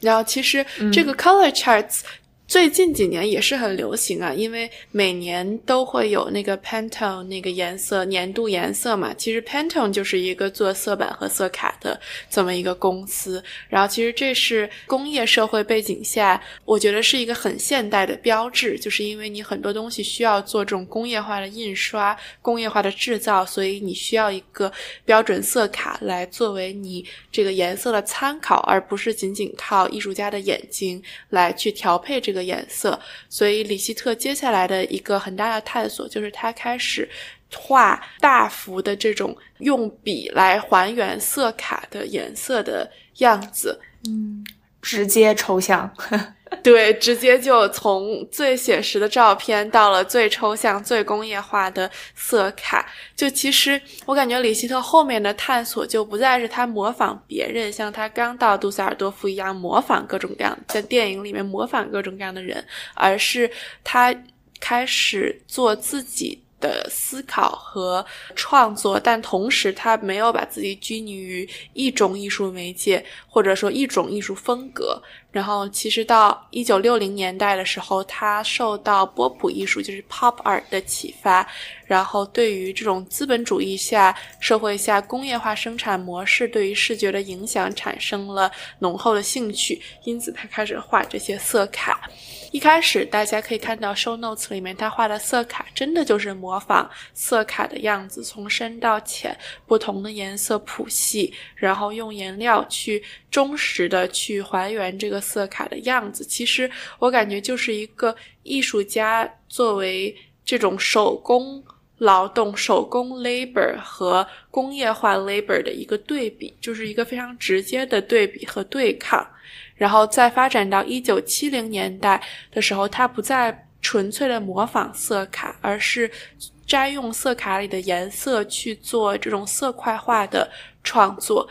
然后，其实这个 color charts。”最近几年也是很流行啊，因为每年都会有那个 Pantone 那个颜色年度颜色嘛。其实 Pantone 就是一个做色板和色卡的这么一个公司。然后其实这是工业社会背景下，我觉得是一个很现代的标志，就是因为你很多东西需要做这种工业化的印刷、工业化的制造，所以你需要一个标准色卡来作为你这个颜色的参考，而不是仅仅靠艺术家的眼睛来去调配这个。颜色，所以李希特接下来的一个很大的探索，就是他开始画大幅的这种用笔来还原色卡的颜色的样子，嗯，直接抽象。对，直接就从最写实的照片到了最抽象、最工业化的色卡。就其实我感觉李希特后面的探索就不再是他模仿别人，像他刚到杜塞尔多夫一样模仿各种各样，在电影里面模仿各种各样的人，而是他开始做自己。的思考和创作，但同时他没有把自己拘泥于一种艺术媒介或者说一种艺术风格。然后，其实到一九六零年代的时候，他受到波普艺术，就是 pop art 的启发。然后，对于这种资本主义下社会下工业化生产模式对于视觉的影响产生了浓厚的兴趣，因此他开始画这些色卡。一开始大家可以看到 show notes 里面他画的色卡，真的就是模仿色卡的样子，从深到浅，不同的颜色谱系，然后用颜料去忠实的去还原这个色卡的样子。其实我感觉就是一个艺术家作为这种手工劳动、手工 labor 和工业化 labor 的一个对比，就是一个非常直接的对比和对抗。然后再发展到一九七零年代的时候，他不再纯粹的模仿色卡，而是摘用色卡里的颜色去做这种色块化的创作。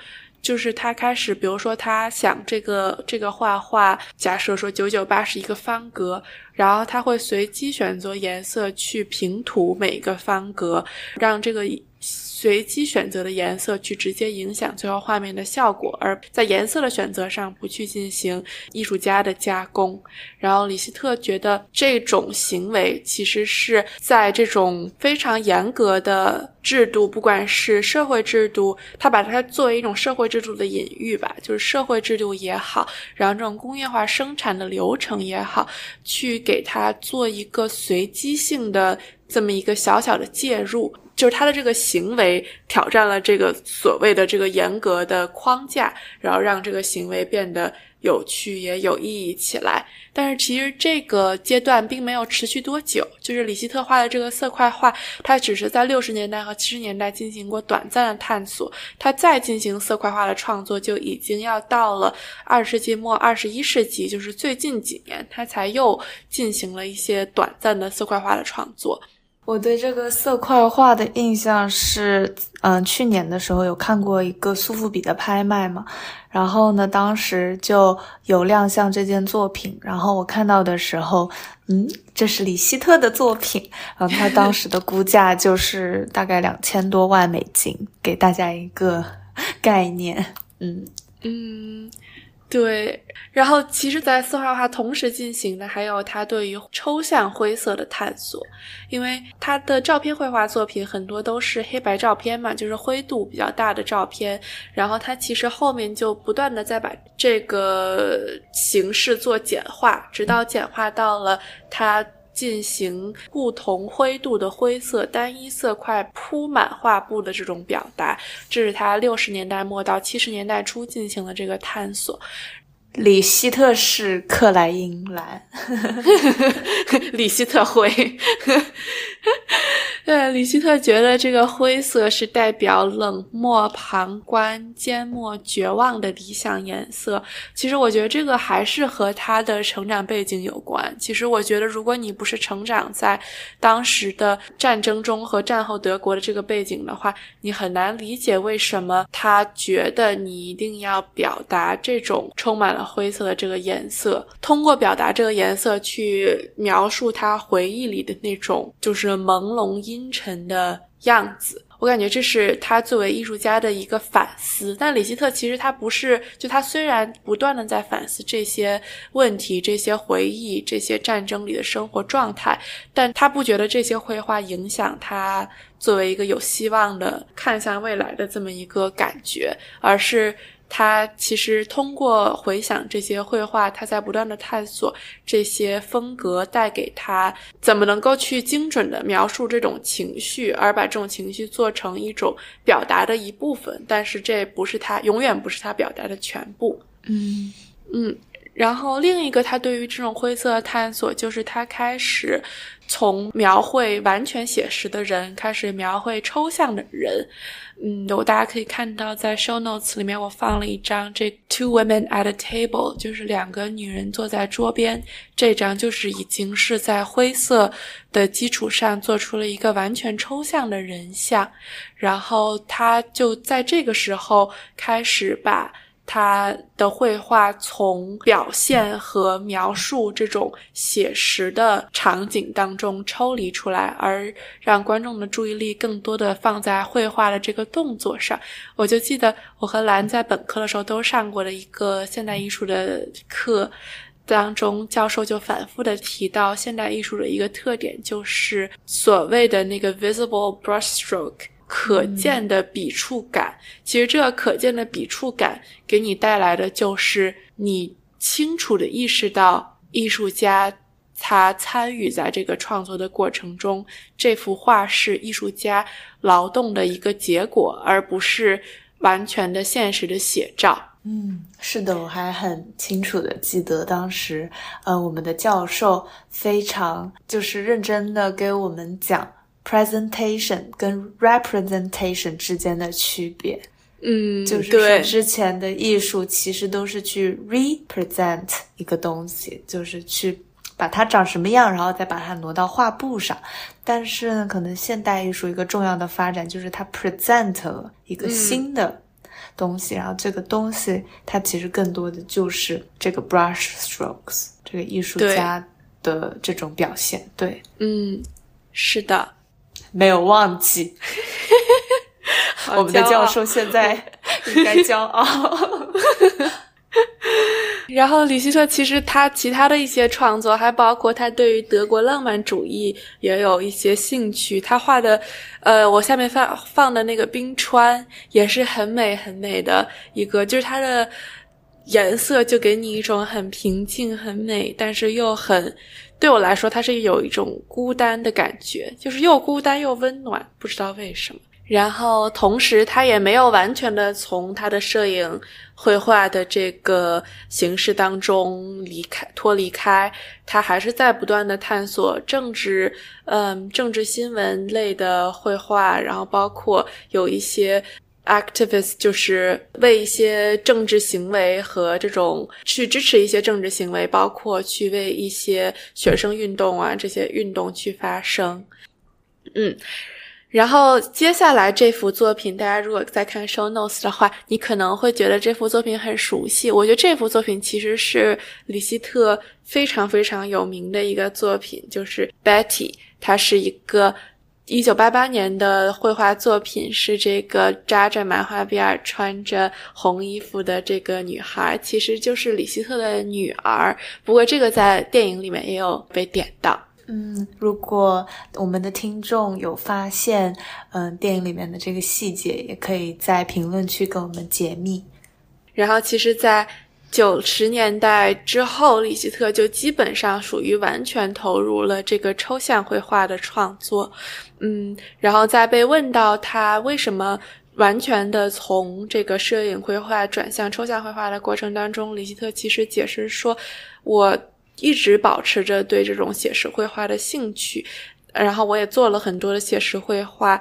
就是他开始，比如说他想这个这个画画，假设说九九八是一个方格，然后他会随机选择颜色去平涂每一个方格，让这个。随机选择的颜色去直接影响最后画面的效果，而在颜色的选择上不去进行艺术家的加工。然后李希特觉得这种行为其实是在这种非常严格的制度，不管是社会制度，他把它作为一种社会制度的隐喻吧，就是社会制度也好，然后这种工业化生产的流程也好，去给它做一个随机性的这么一个小小的介入。就是他的这个行为挑战了这个所谓的这个严格的框架，然后让这个行为变得有趣也有意义起来。但是其实这个阶段并没有持续多久，就是李希特画的这个色块画，他只是在六十年代和七十年代进行过短暂的探索，他再进行色块画的创作就已经要到了二十世纪末二十一世纪，就是最近几年他才又进行了一些短暂的色块画的创作。我对这个色块画的印象是，嗯，去年的时候有看过一个苏富比的拍卖嘛，然后呢，当时就有亮相这件作品，然后我看到的时候，嗯，这是李希特的作品，然后他当时的估价就是大概两千多万美金，给大家一个 概念，嗯嗯。对，然后其实，在四画画同时进行的还有他对于抽象灰色的探索，因为他的照片绘画作品很多都是黑白照片嘛，就是灰度比较大的照片。然后他其实后面就不断的在把这个形式做简化，直到简化到了他进行不同灰度的灰色单一色块铺满画布的这种表达。这是他六十年代末到七十年代初进行的这个探索。李希特是克莱因蓝，李希特灰。对，李希特觉得这个灰色是代表冷漠、旁观、缄默、绝望的理想颜色。其实我觉得这个还是和他的成长背景有关。其实我觉得，如果你不是成长在当时的战争中和战后德国的这个背景的话，你很难理解为什么他觉得你一定要表达这种充满了灰色的这个颜色，通过表达这个颜色去描述他回忆里的那种就是朦胧阴。沉的样子，我感觉这是他作为艺术家的一个反思。但李希特其实他不是，就他虽然不断的在反思这些问题、这些回忆、这些战争里的生活状态，但他不觉得这些绘画影响他作为一个有希望的看向未来的这么一个感觉，而是。他其实通过回想这些绘画，他在不断的探索这些风格带给他怎么能够去精准的描述这种情绪，而把这种情绪做成一种表达的一部分。但是这不是他，永远不是他表达的全部。嗯嗯。然后另一个他对于这种灰色的探索，就是他开始从描绘完全写实的人，开始描绘抽象的人。嗯，我大家可以看到，在 show notes 里面我放了一张这 two women at a table，就是两个女人坐在桌边。这张就是已经是在灰色的基础上做出了一个完全抽象的人像，然后他就在这个时候开始把。他的绘画从表现和描述这种写实的场景当中抽离出来，而让观众的注意力更多的放在绘画的这个动作上。我就记得我和兰在本科的时候都上过的一个现代艺术的课当中，教授就反复的提到，现代艺术的一个特点就是所谓的那个 visible brushstroke。可见的笔触感，其实这个可见的笔触感给你带来的就是你清楚的意识到，艺术家他参与在这个创作的过程中，这幅画是艺术家劳动的一个结果，而不是完全的现实的写照。嗯，是的，我还很清楚的记得当时，呃，我们的教授非常就是认真的给我们讲。Presentation 跟 representation 之间的区别，嗯，就是说之前的艺术其实都是去 represent 一个东西，就是去把它长什么样，然后再把它挪到画布上。但是呢，可能现代艺术一个重要的发展就是它 present 了一个新的东西，然后这个东西它其实更多的就是这个 brush strokes 这个艺术家的这种表现。对，嗯，是的。没有忘记，我们的教授现在 应该骄傲。然后李希特其实他其他的一些创作，还包括他对于德国浪漫主义也有一些兴趣。他画的，呃，我下面放放的那个冰川也是很美很美的一个，就是它的颜色就给你一种很平静、很美，但是又很。对我来说，它是有一种孤单的感觉，就是又孤单又温暖，不知道为什么。然后同时，他也没有完全的从他的摄影绘画的这个形式当中离开、脱离开，他还是在不断的探索政治，嗯，政治新闻类的绘画，然后包括有一些。Activist 就是为一些政治行为和这种去支持一些政治行为，包括去为一些学生运动啊这些运动去发声。嗯，然后接下来这幅作品，大家如果在看 show notes 的话，你可能会觉得这幅作品很熟悉。我觉得这幅作品其实是李希特非常非常有名的一个作品，就是 Betty，它是一个。一九八八年的绘画作品是这个扎着麻花辫儿、穿着红衣服的这个女孩，其实就是李希特的女儿。不过这个在电影里面也有被点到。嗯，如果我们的听众有发现，嗯，电影里面的这个细节，也可以在评论区给我们解密。然后，其实，在九十年代之后，李希特就基本上属于完全投入了这个抽象绘画的创作。嗯，然后在被问到他为什么完全的从这个摄影绘画转向抽象绘画的过程当中，李希特其实解释说：“我一直保持着对这种写实绘画的兴趣，然后我也做了很多的写实绘画。”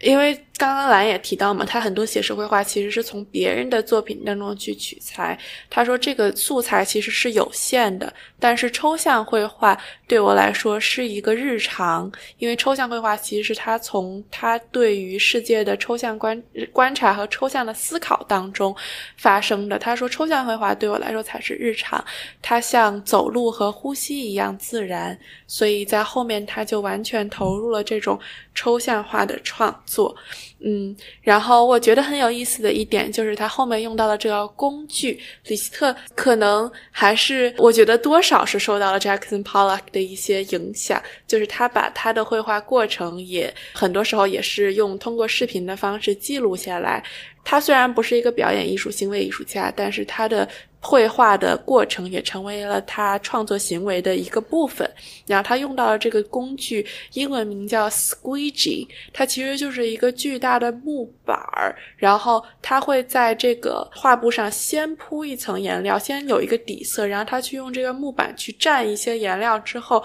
因为刚刚兰也提到嘛，他很多写实绘画其实是从别人的作品当中去取材。他说这个素材其实是有限的，但是抽象绘画对我来说是一个日常，因为抽象绘画其实是他从他对于世界的抽象观观察和抽象的思考当中发生的。他说抽象绘画对我来说才是日常，它像走路和呼吸一样自然，所以在后面他就完全投入了这种抽象化的创。作，嗯，然后我觉得很有意思的一点就是他后面用到的这个工具，李希特可能还是我觉得多少是受到了 Jackson Pollock 的一些影响，就是他把他的绘画过程也很多时候也是用通过视频的方式记录下来。他虽然不是一个表演艺术行为艺术家，但是他的。绘画的过程也成为了他创作行为的一个部分。然后他用到了这个工具，英文名叫 squeegee，它其实就是一个巨大的木板儿。然后他会在这个画布上先铺一层颜料，先有一个底色，然后他去用这个木板去蘸一些颜料之后。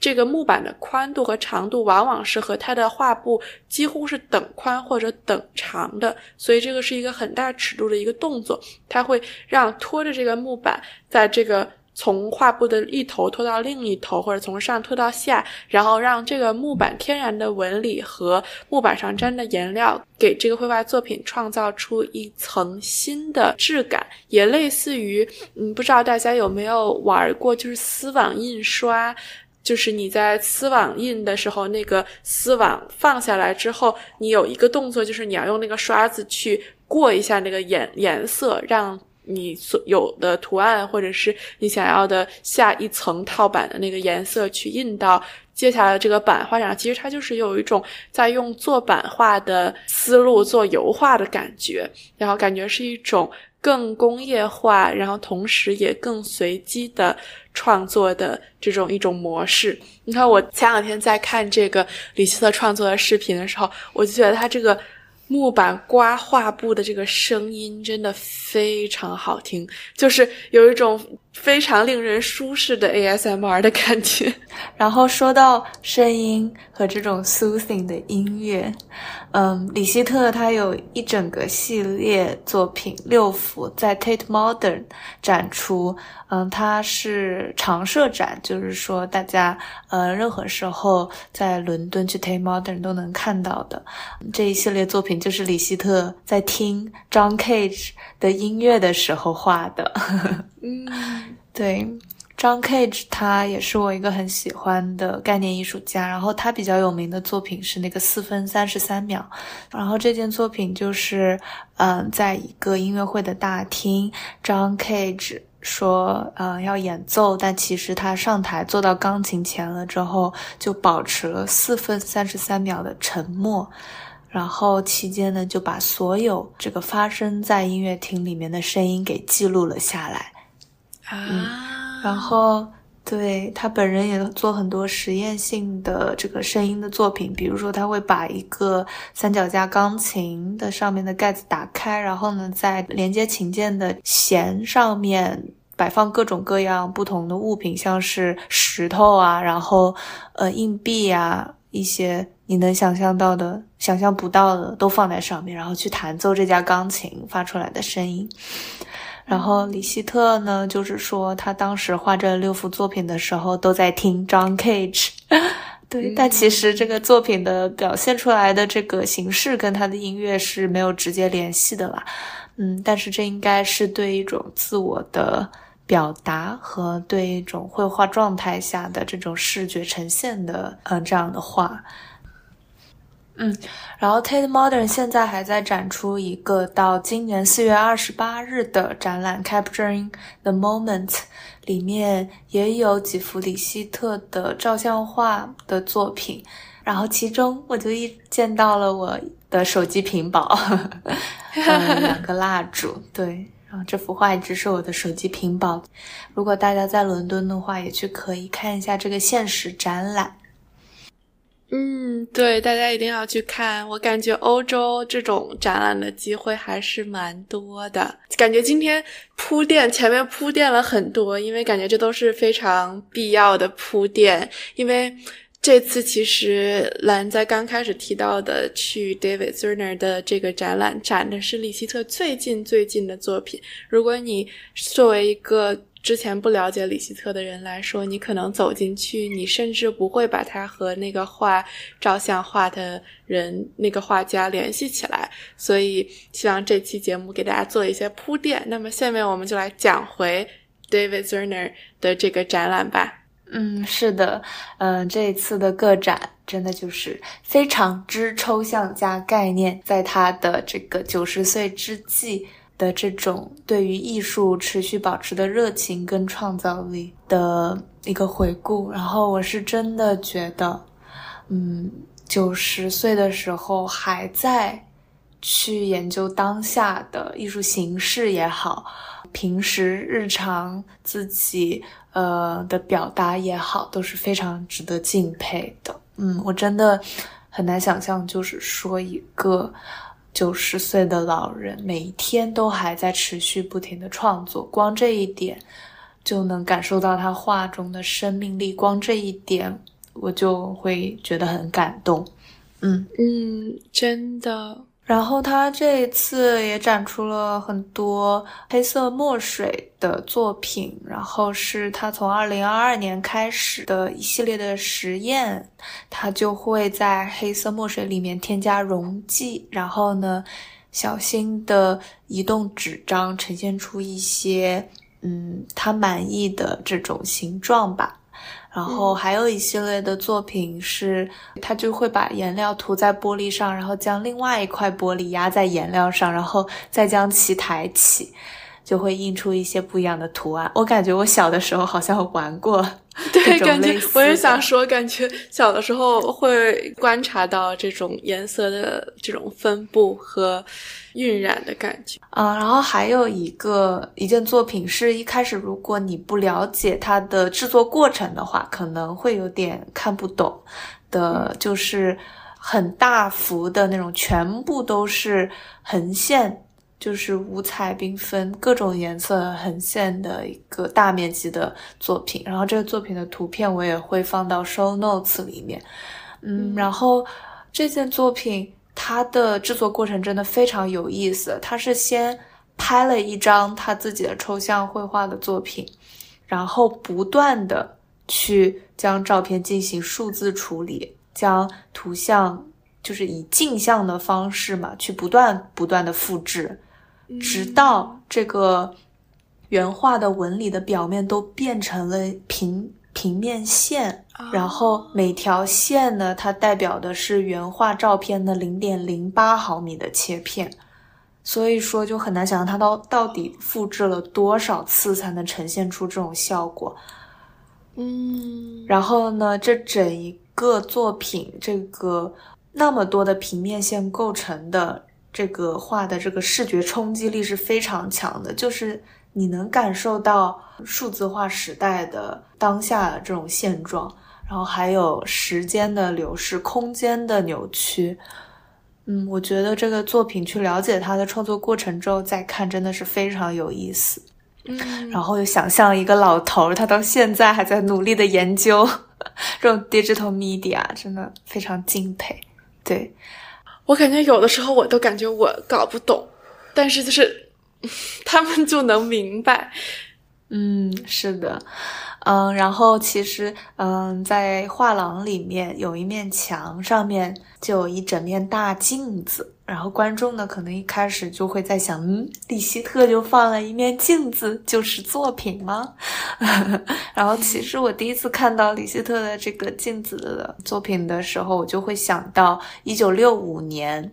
这个木板的宽度和长度往往是和它的画布几乎是等宽或者等长的，所以这个是一个很大尺度的一个动作。它会让拖着这个木板在这个从画布的一头拖到另一头，或者从上拖到下，然后让这个木板天然的纹理和木板上沾的颜料给这个绘画作品创造出一层新的质感，也类似于嗯，不知道大家有没有玩过，就是丝网印刷。就是你在丝网印的时候，那个丝网放下来之后，你有一个动作，就是你要用那个刷子去过一下那个颜颜色，让你所有的图案或者是你想要的下一层套版的那个颜色去印到接下来这个版画上。其实它就是有一种在用做版画的思路做油画的感觉，然后感觉是一种。更工业化，然后同时也更随机的创作的这种一种模式。你看，我前两天在看这个李希特创作的视频的时候，我就觉得他这个。木板刮画布的这个声音真的非常好听，就是有一种非常令人舒适的 ASMR 的感觉。然后说到声音和这种 soothing 的音乐，嗯，李希特他有一整个系列作品六幅在 Tate Modern 展出。嗯，它是常设展，就是说大家呃任何时候在伦敦去 Tate Modern 都能看到的这一系列作品，就是李希特在听 John Cage 的音乐的时候画的。呵呵嗯，对，John Cage 他也是我一个很喜欢的概念艺术家，然后他比较有名的作品是那个四分三十三秒，然后这件作品就是嗯，在一个音乐会的大厅，John Cage。说，呃，要演奏，但其实他上台坐到钢琴前了之后，就保持了四分三十三秒的沉默，然后期间呢，就把所有这个发生在音乐厅里面的声音给记录了下来，啊，然后对他本人也做很多实验性的这个声音的作品，比如说他会把一个三脚架钢琴的上面的盖子打开，然后呢，在连接琴键的弦上面。摆放各种各样不同的物品，像是石头啊，然后呃硬币啊，一些你能想象到的、想象不到的都放在上面，然后去弹奏这架钢琴发出来的声音。然后李希特呢，就是说他当时画这六幅作品的时候都在听 John Cage，对，但其实这个作品的表现出来的这个形式跟他的音乐是没有直接联系的啦。嗯，但是这应该是对一种自我的。表达和对一种绘画状态下的这种视觉呈现的，呃，这样的画，嗯，然后 Tate Modern 现在还在展出一个到今年四月二十八日的展览，Capturing the Moment，里面也有几幅李希特的照相画的作品。然后其中我就一见到了我的手机屏保，两个蜡烛，对，然后这幅画一直是我的手机屏保。如果大家在伦敦的话，也去可以看一下这个现实展览。嗯，对，大家一定要去看。我感觉欧洲这种展览的机会还是蛮多的。感觉今天铺垫前面铺垫了很多，因为感觉这都是非常必要的铺垫。因为这次其实兰在刚开始提到的去 David Zerner 的这个展览，展的是李希特最近最近的作品。如果你作为一个之前不了解李希特的人来说，你可能走进去，你甚至不会把他和那个画照相画的人、那个画家联系起来。所以，希望这期节目给大家做一些铺垫。那么，下面我们就来讲回 David Zerner 的这个展览吧。嗯，是的，嗯，这一次的个展真的就是非常之抽象加概念，在他的这个九十岁之际。的这种对于艺术持续保持的热情跟创造力的一个回顾，然后我是真的觉得，嗯，九十岁的时候还在去研究当下的艺术形式也好，平时日常自己呃的表达也好，都是非常值得敬佩的。嗯，我真的很难想象，就是说一个。九十岁的老人每天都还在持续不停的创作，光这一点就能感受到他画中的生命力。光这一点，我就会觉得很感动。嗯嗯，真的。然后他这一次也展出了很多黑色墨水的作品，然后是他从二零二二年开始的一系列的实验，他就会在黑色墨水里面添加溶剂，然后呢，小心的移动纸张，呈现出一些嗯他满意的这种形状吧。然后还有一系列的作品是，他就会把颜料涂在玻璃上，然后将另外一块玻璃压在颜料上，然后再将其抬起，就会印出一些不一样的图案。我感觉我小的时候好像玩过。对，感觉我也想说，感觉小的时候会观察到这种颜色的这种分布和晕染的感觉。嗯，然后还有一个一件作品，是一开始如果你不了解它的制作过程的话，可能会有点看不懂的，就是很大幅的那种，全部都是横线。就是五彩缤纷、各种颜色横线的一个大面积的作品，然后这个作品的图片我也会放到 show notes 里面。嗯，然后这件作品它的制作过程真的非常有意思，他是先拍了一张他自己的抽象绘画的作品，然后不断的去将照片进行数字处理，将图像就是以镜像的方式嘛，去不断不断的复制。直到这个原画的纹理的表面都变成了平平面线，然后每条线呢，它代表的是原画照片的零点零八毫米的切片，所以说就很难想象它到到底复制了多少次才能呈现出这种效果。嗯，然后呢，这整一个作品，这个那么多的平面线构成的。这个画的这个视觉冲击力是非常强的，就是你能感受到数字化时代的当下的这种现状，然后还有时间的流逝、空间的扭曲。嗯，我觉得这个作品去了解它的创作过程之后再看，真的是非常有意思。嗯，然后又想象一个老头，他到现在还在努力的研究 这种 digital media，真的非常敬佩。对。我感觉有的时候我都感觉我搞不懂，但是就是 他们就能明白。嗯，是的，嗯，然后其实，嗯，在画廊里面有一面墙，上面就有一整面大镜子，然后观众呢，可能一开始就会在想，嗯，李希特就放了一面镜子，就是作品吗？然后其实我第一次看到李希特的这个镜子的作品的时候，我就会想到一九六五年，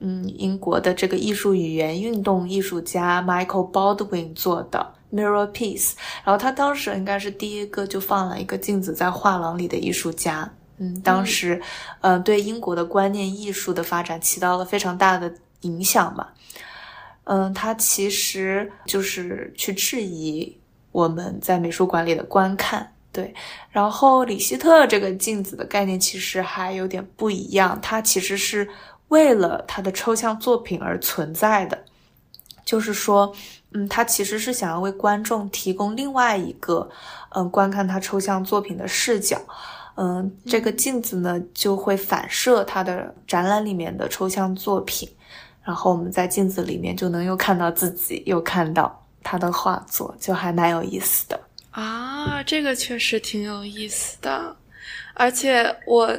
嗯，英国的这个艺术语言运动艺术家 Michael Baldwin 做的 Mirror Piece，然后他当时应该是第一个就放了一个镜子在画廊里的艺术家。嗯，当时，呃，对英国的观念艺术的发展起到了非常大的影响嘛。嗯，他其实就是去质疑我们在美术馆里的观看。对，然后里希特这个镜子的概念其实还有点不一样，它其实是为了他的抽象作品而存在的。就是说，嗯，他其实是想要为观众提供另外一个，嗯，观看他抽象作品的视角。嗯，这个镜子呢就会反射他的展览里面的抽象作品，然后我们在镜子里面就能又看到自己，又看到他的画作，就还蛮有意思的啊。这个确实挺有意思的，而且我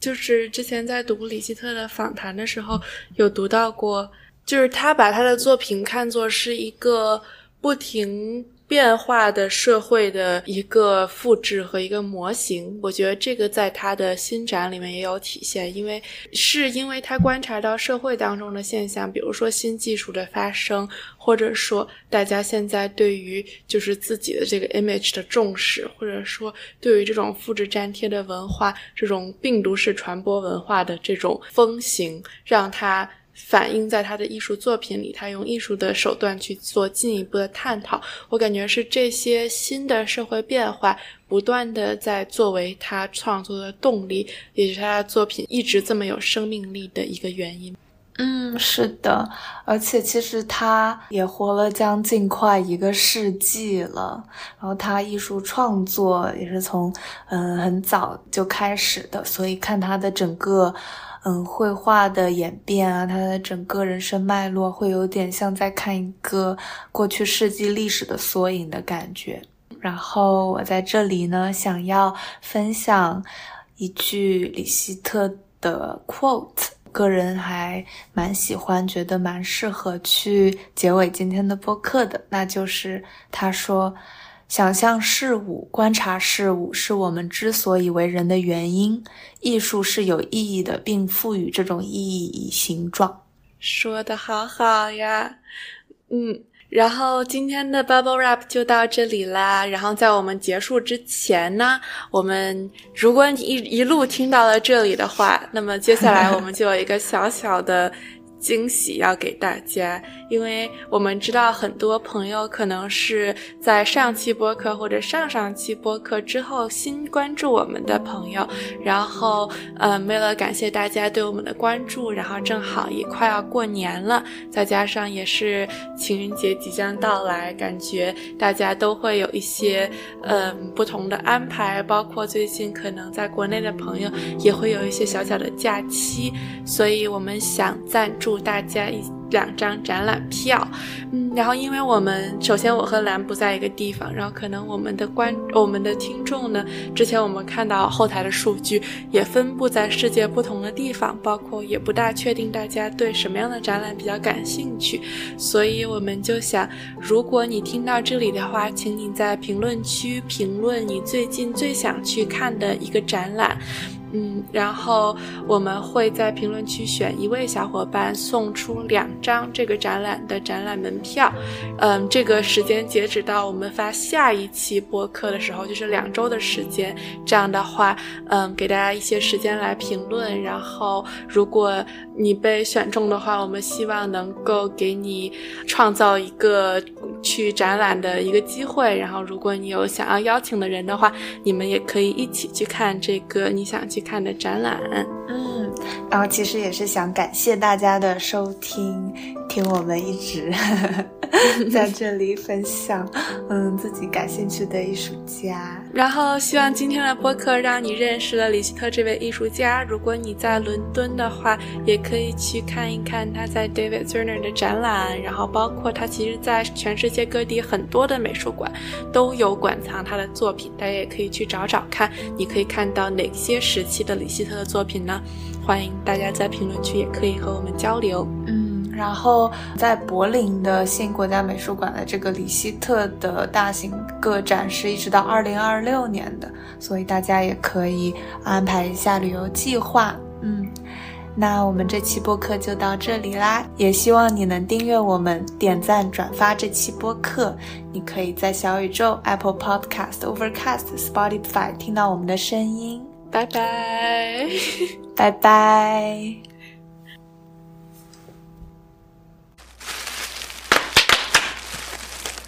就是之前在读李希特的访谈的时候，有读到过，就是他把他的作品看作是一个不停。变化的社会的一个复制和一个模型，我觉得这个在他的新展里面也有体现，因为是因为他观察到社会当中的现象，比如说新技术的发生，或者说大家现在对于就是自己的这个 image 的重视，或者说对于这种复制粘贴的文化，这种病毒式传播文化的这种风行，让他。反映在他的艺术作品里，他用艺术的手段去做进一步的探讨。我感觉是这些新的社会变化不断的在作为他创作的动力，也是他的作品一直这么有生命力的一个原因。嗯，是的，而且其实他也活了将近快一个世纪了，然后他艺术创作也是从嗯很早就开始的，所以看他的整个。嗯，绘画的演变啊，他的整个人生脉络会有点像在看一个过去世纪历史的缩影的感觉。然后我在这里呢，想要分享一句李希特的 quote，个人还蛮喜欢，觉得蛮适合去结尾今天的播客的，那就是他说。想象事物、观察事物，是我们之所以为人的原因。艺术是有意义的，并赋予这种意义以形状。说的好好呀，嗯。然后今天的 Bubble Wrap 就到这里啦。然后在我们结束之前呢，我们如果你一一路听到了这里的话，那么接下来我们就有一个小小的。惊喜要给大家，因为我们知道很多朋友可能是在上期播客或者上上期播客之后新关注我们的朋友，然后，嗯，为了感谢大家对我们的关注，然后正好也快要过年了，再加上也是情人节即将到来，感觉大家都会有一些嗯不同的安排，包括最近可能在国内的朋友也会有一些小小的假期，所以我们想赞助。祝大家一两张展览票，嗯，然后因为我们首先我和兰不在一个地方，然后可能我们的观我们的听众呢，之前我们看到后台的数据也分布在世界不同的地方，包括也不大确定大家对什么样的展览比较感兴趣，所以我们就想，如果你听到这里的话，请你在评论区评论你最近最想去看的一个展览。嗯，然后我们会在评论区选一位小伙伴送出两张这个展览的展览门票。嗯，这个时间截止到我们发下一期播客的时候，就是两周的时间。这样的话，嗯，给大家一些时间来评论。然后，如果你被选中的话，我们希望能够给你创造一个去展览的一个机会。然后，如果你有想要邀请的人的话，你们也可以一起去看这个你想去。看的展览，嗯，然后其实也是想感谢大家的收听，听我们一直 在这里分享，嗯，自己感兴趣的艺术家。然后希望今天的播客让你认识了李希特这位艺术家。如果你在伦敦的话，也可以去看一看他在 David Zerner 的展览。然后包括他其实在全世界各地很多的美术馆都有馆藏他的作品，大家也可以去找找看。你可以看到哪些时期的李希特的作品呢？欢迎大家在评论区也可以和我们交流。嗯，然后在柏林的新国家美术馆的这个里希特的大型个展是一直到二零二六年的，所以大家也可以安排一下旅游计划。嗯，那我们这期播客就到这里啦，也希望你能订阅我们、点赞、转发这期播客。你可以在小宇宙、Apple Podcast、Overcast、Spotify 听到我们的声音。拜拜，拜拜。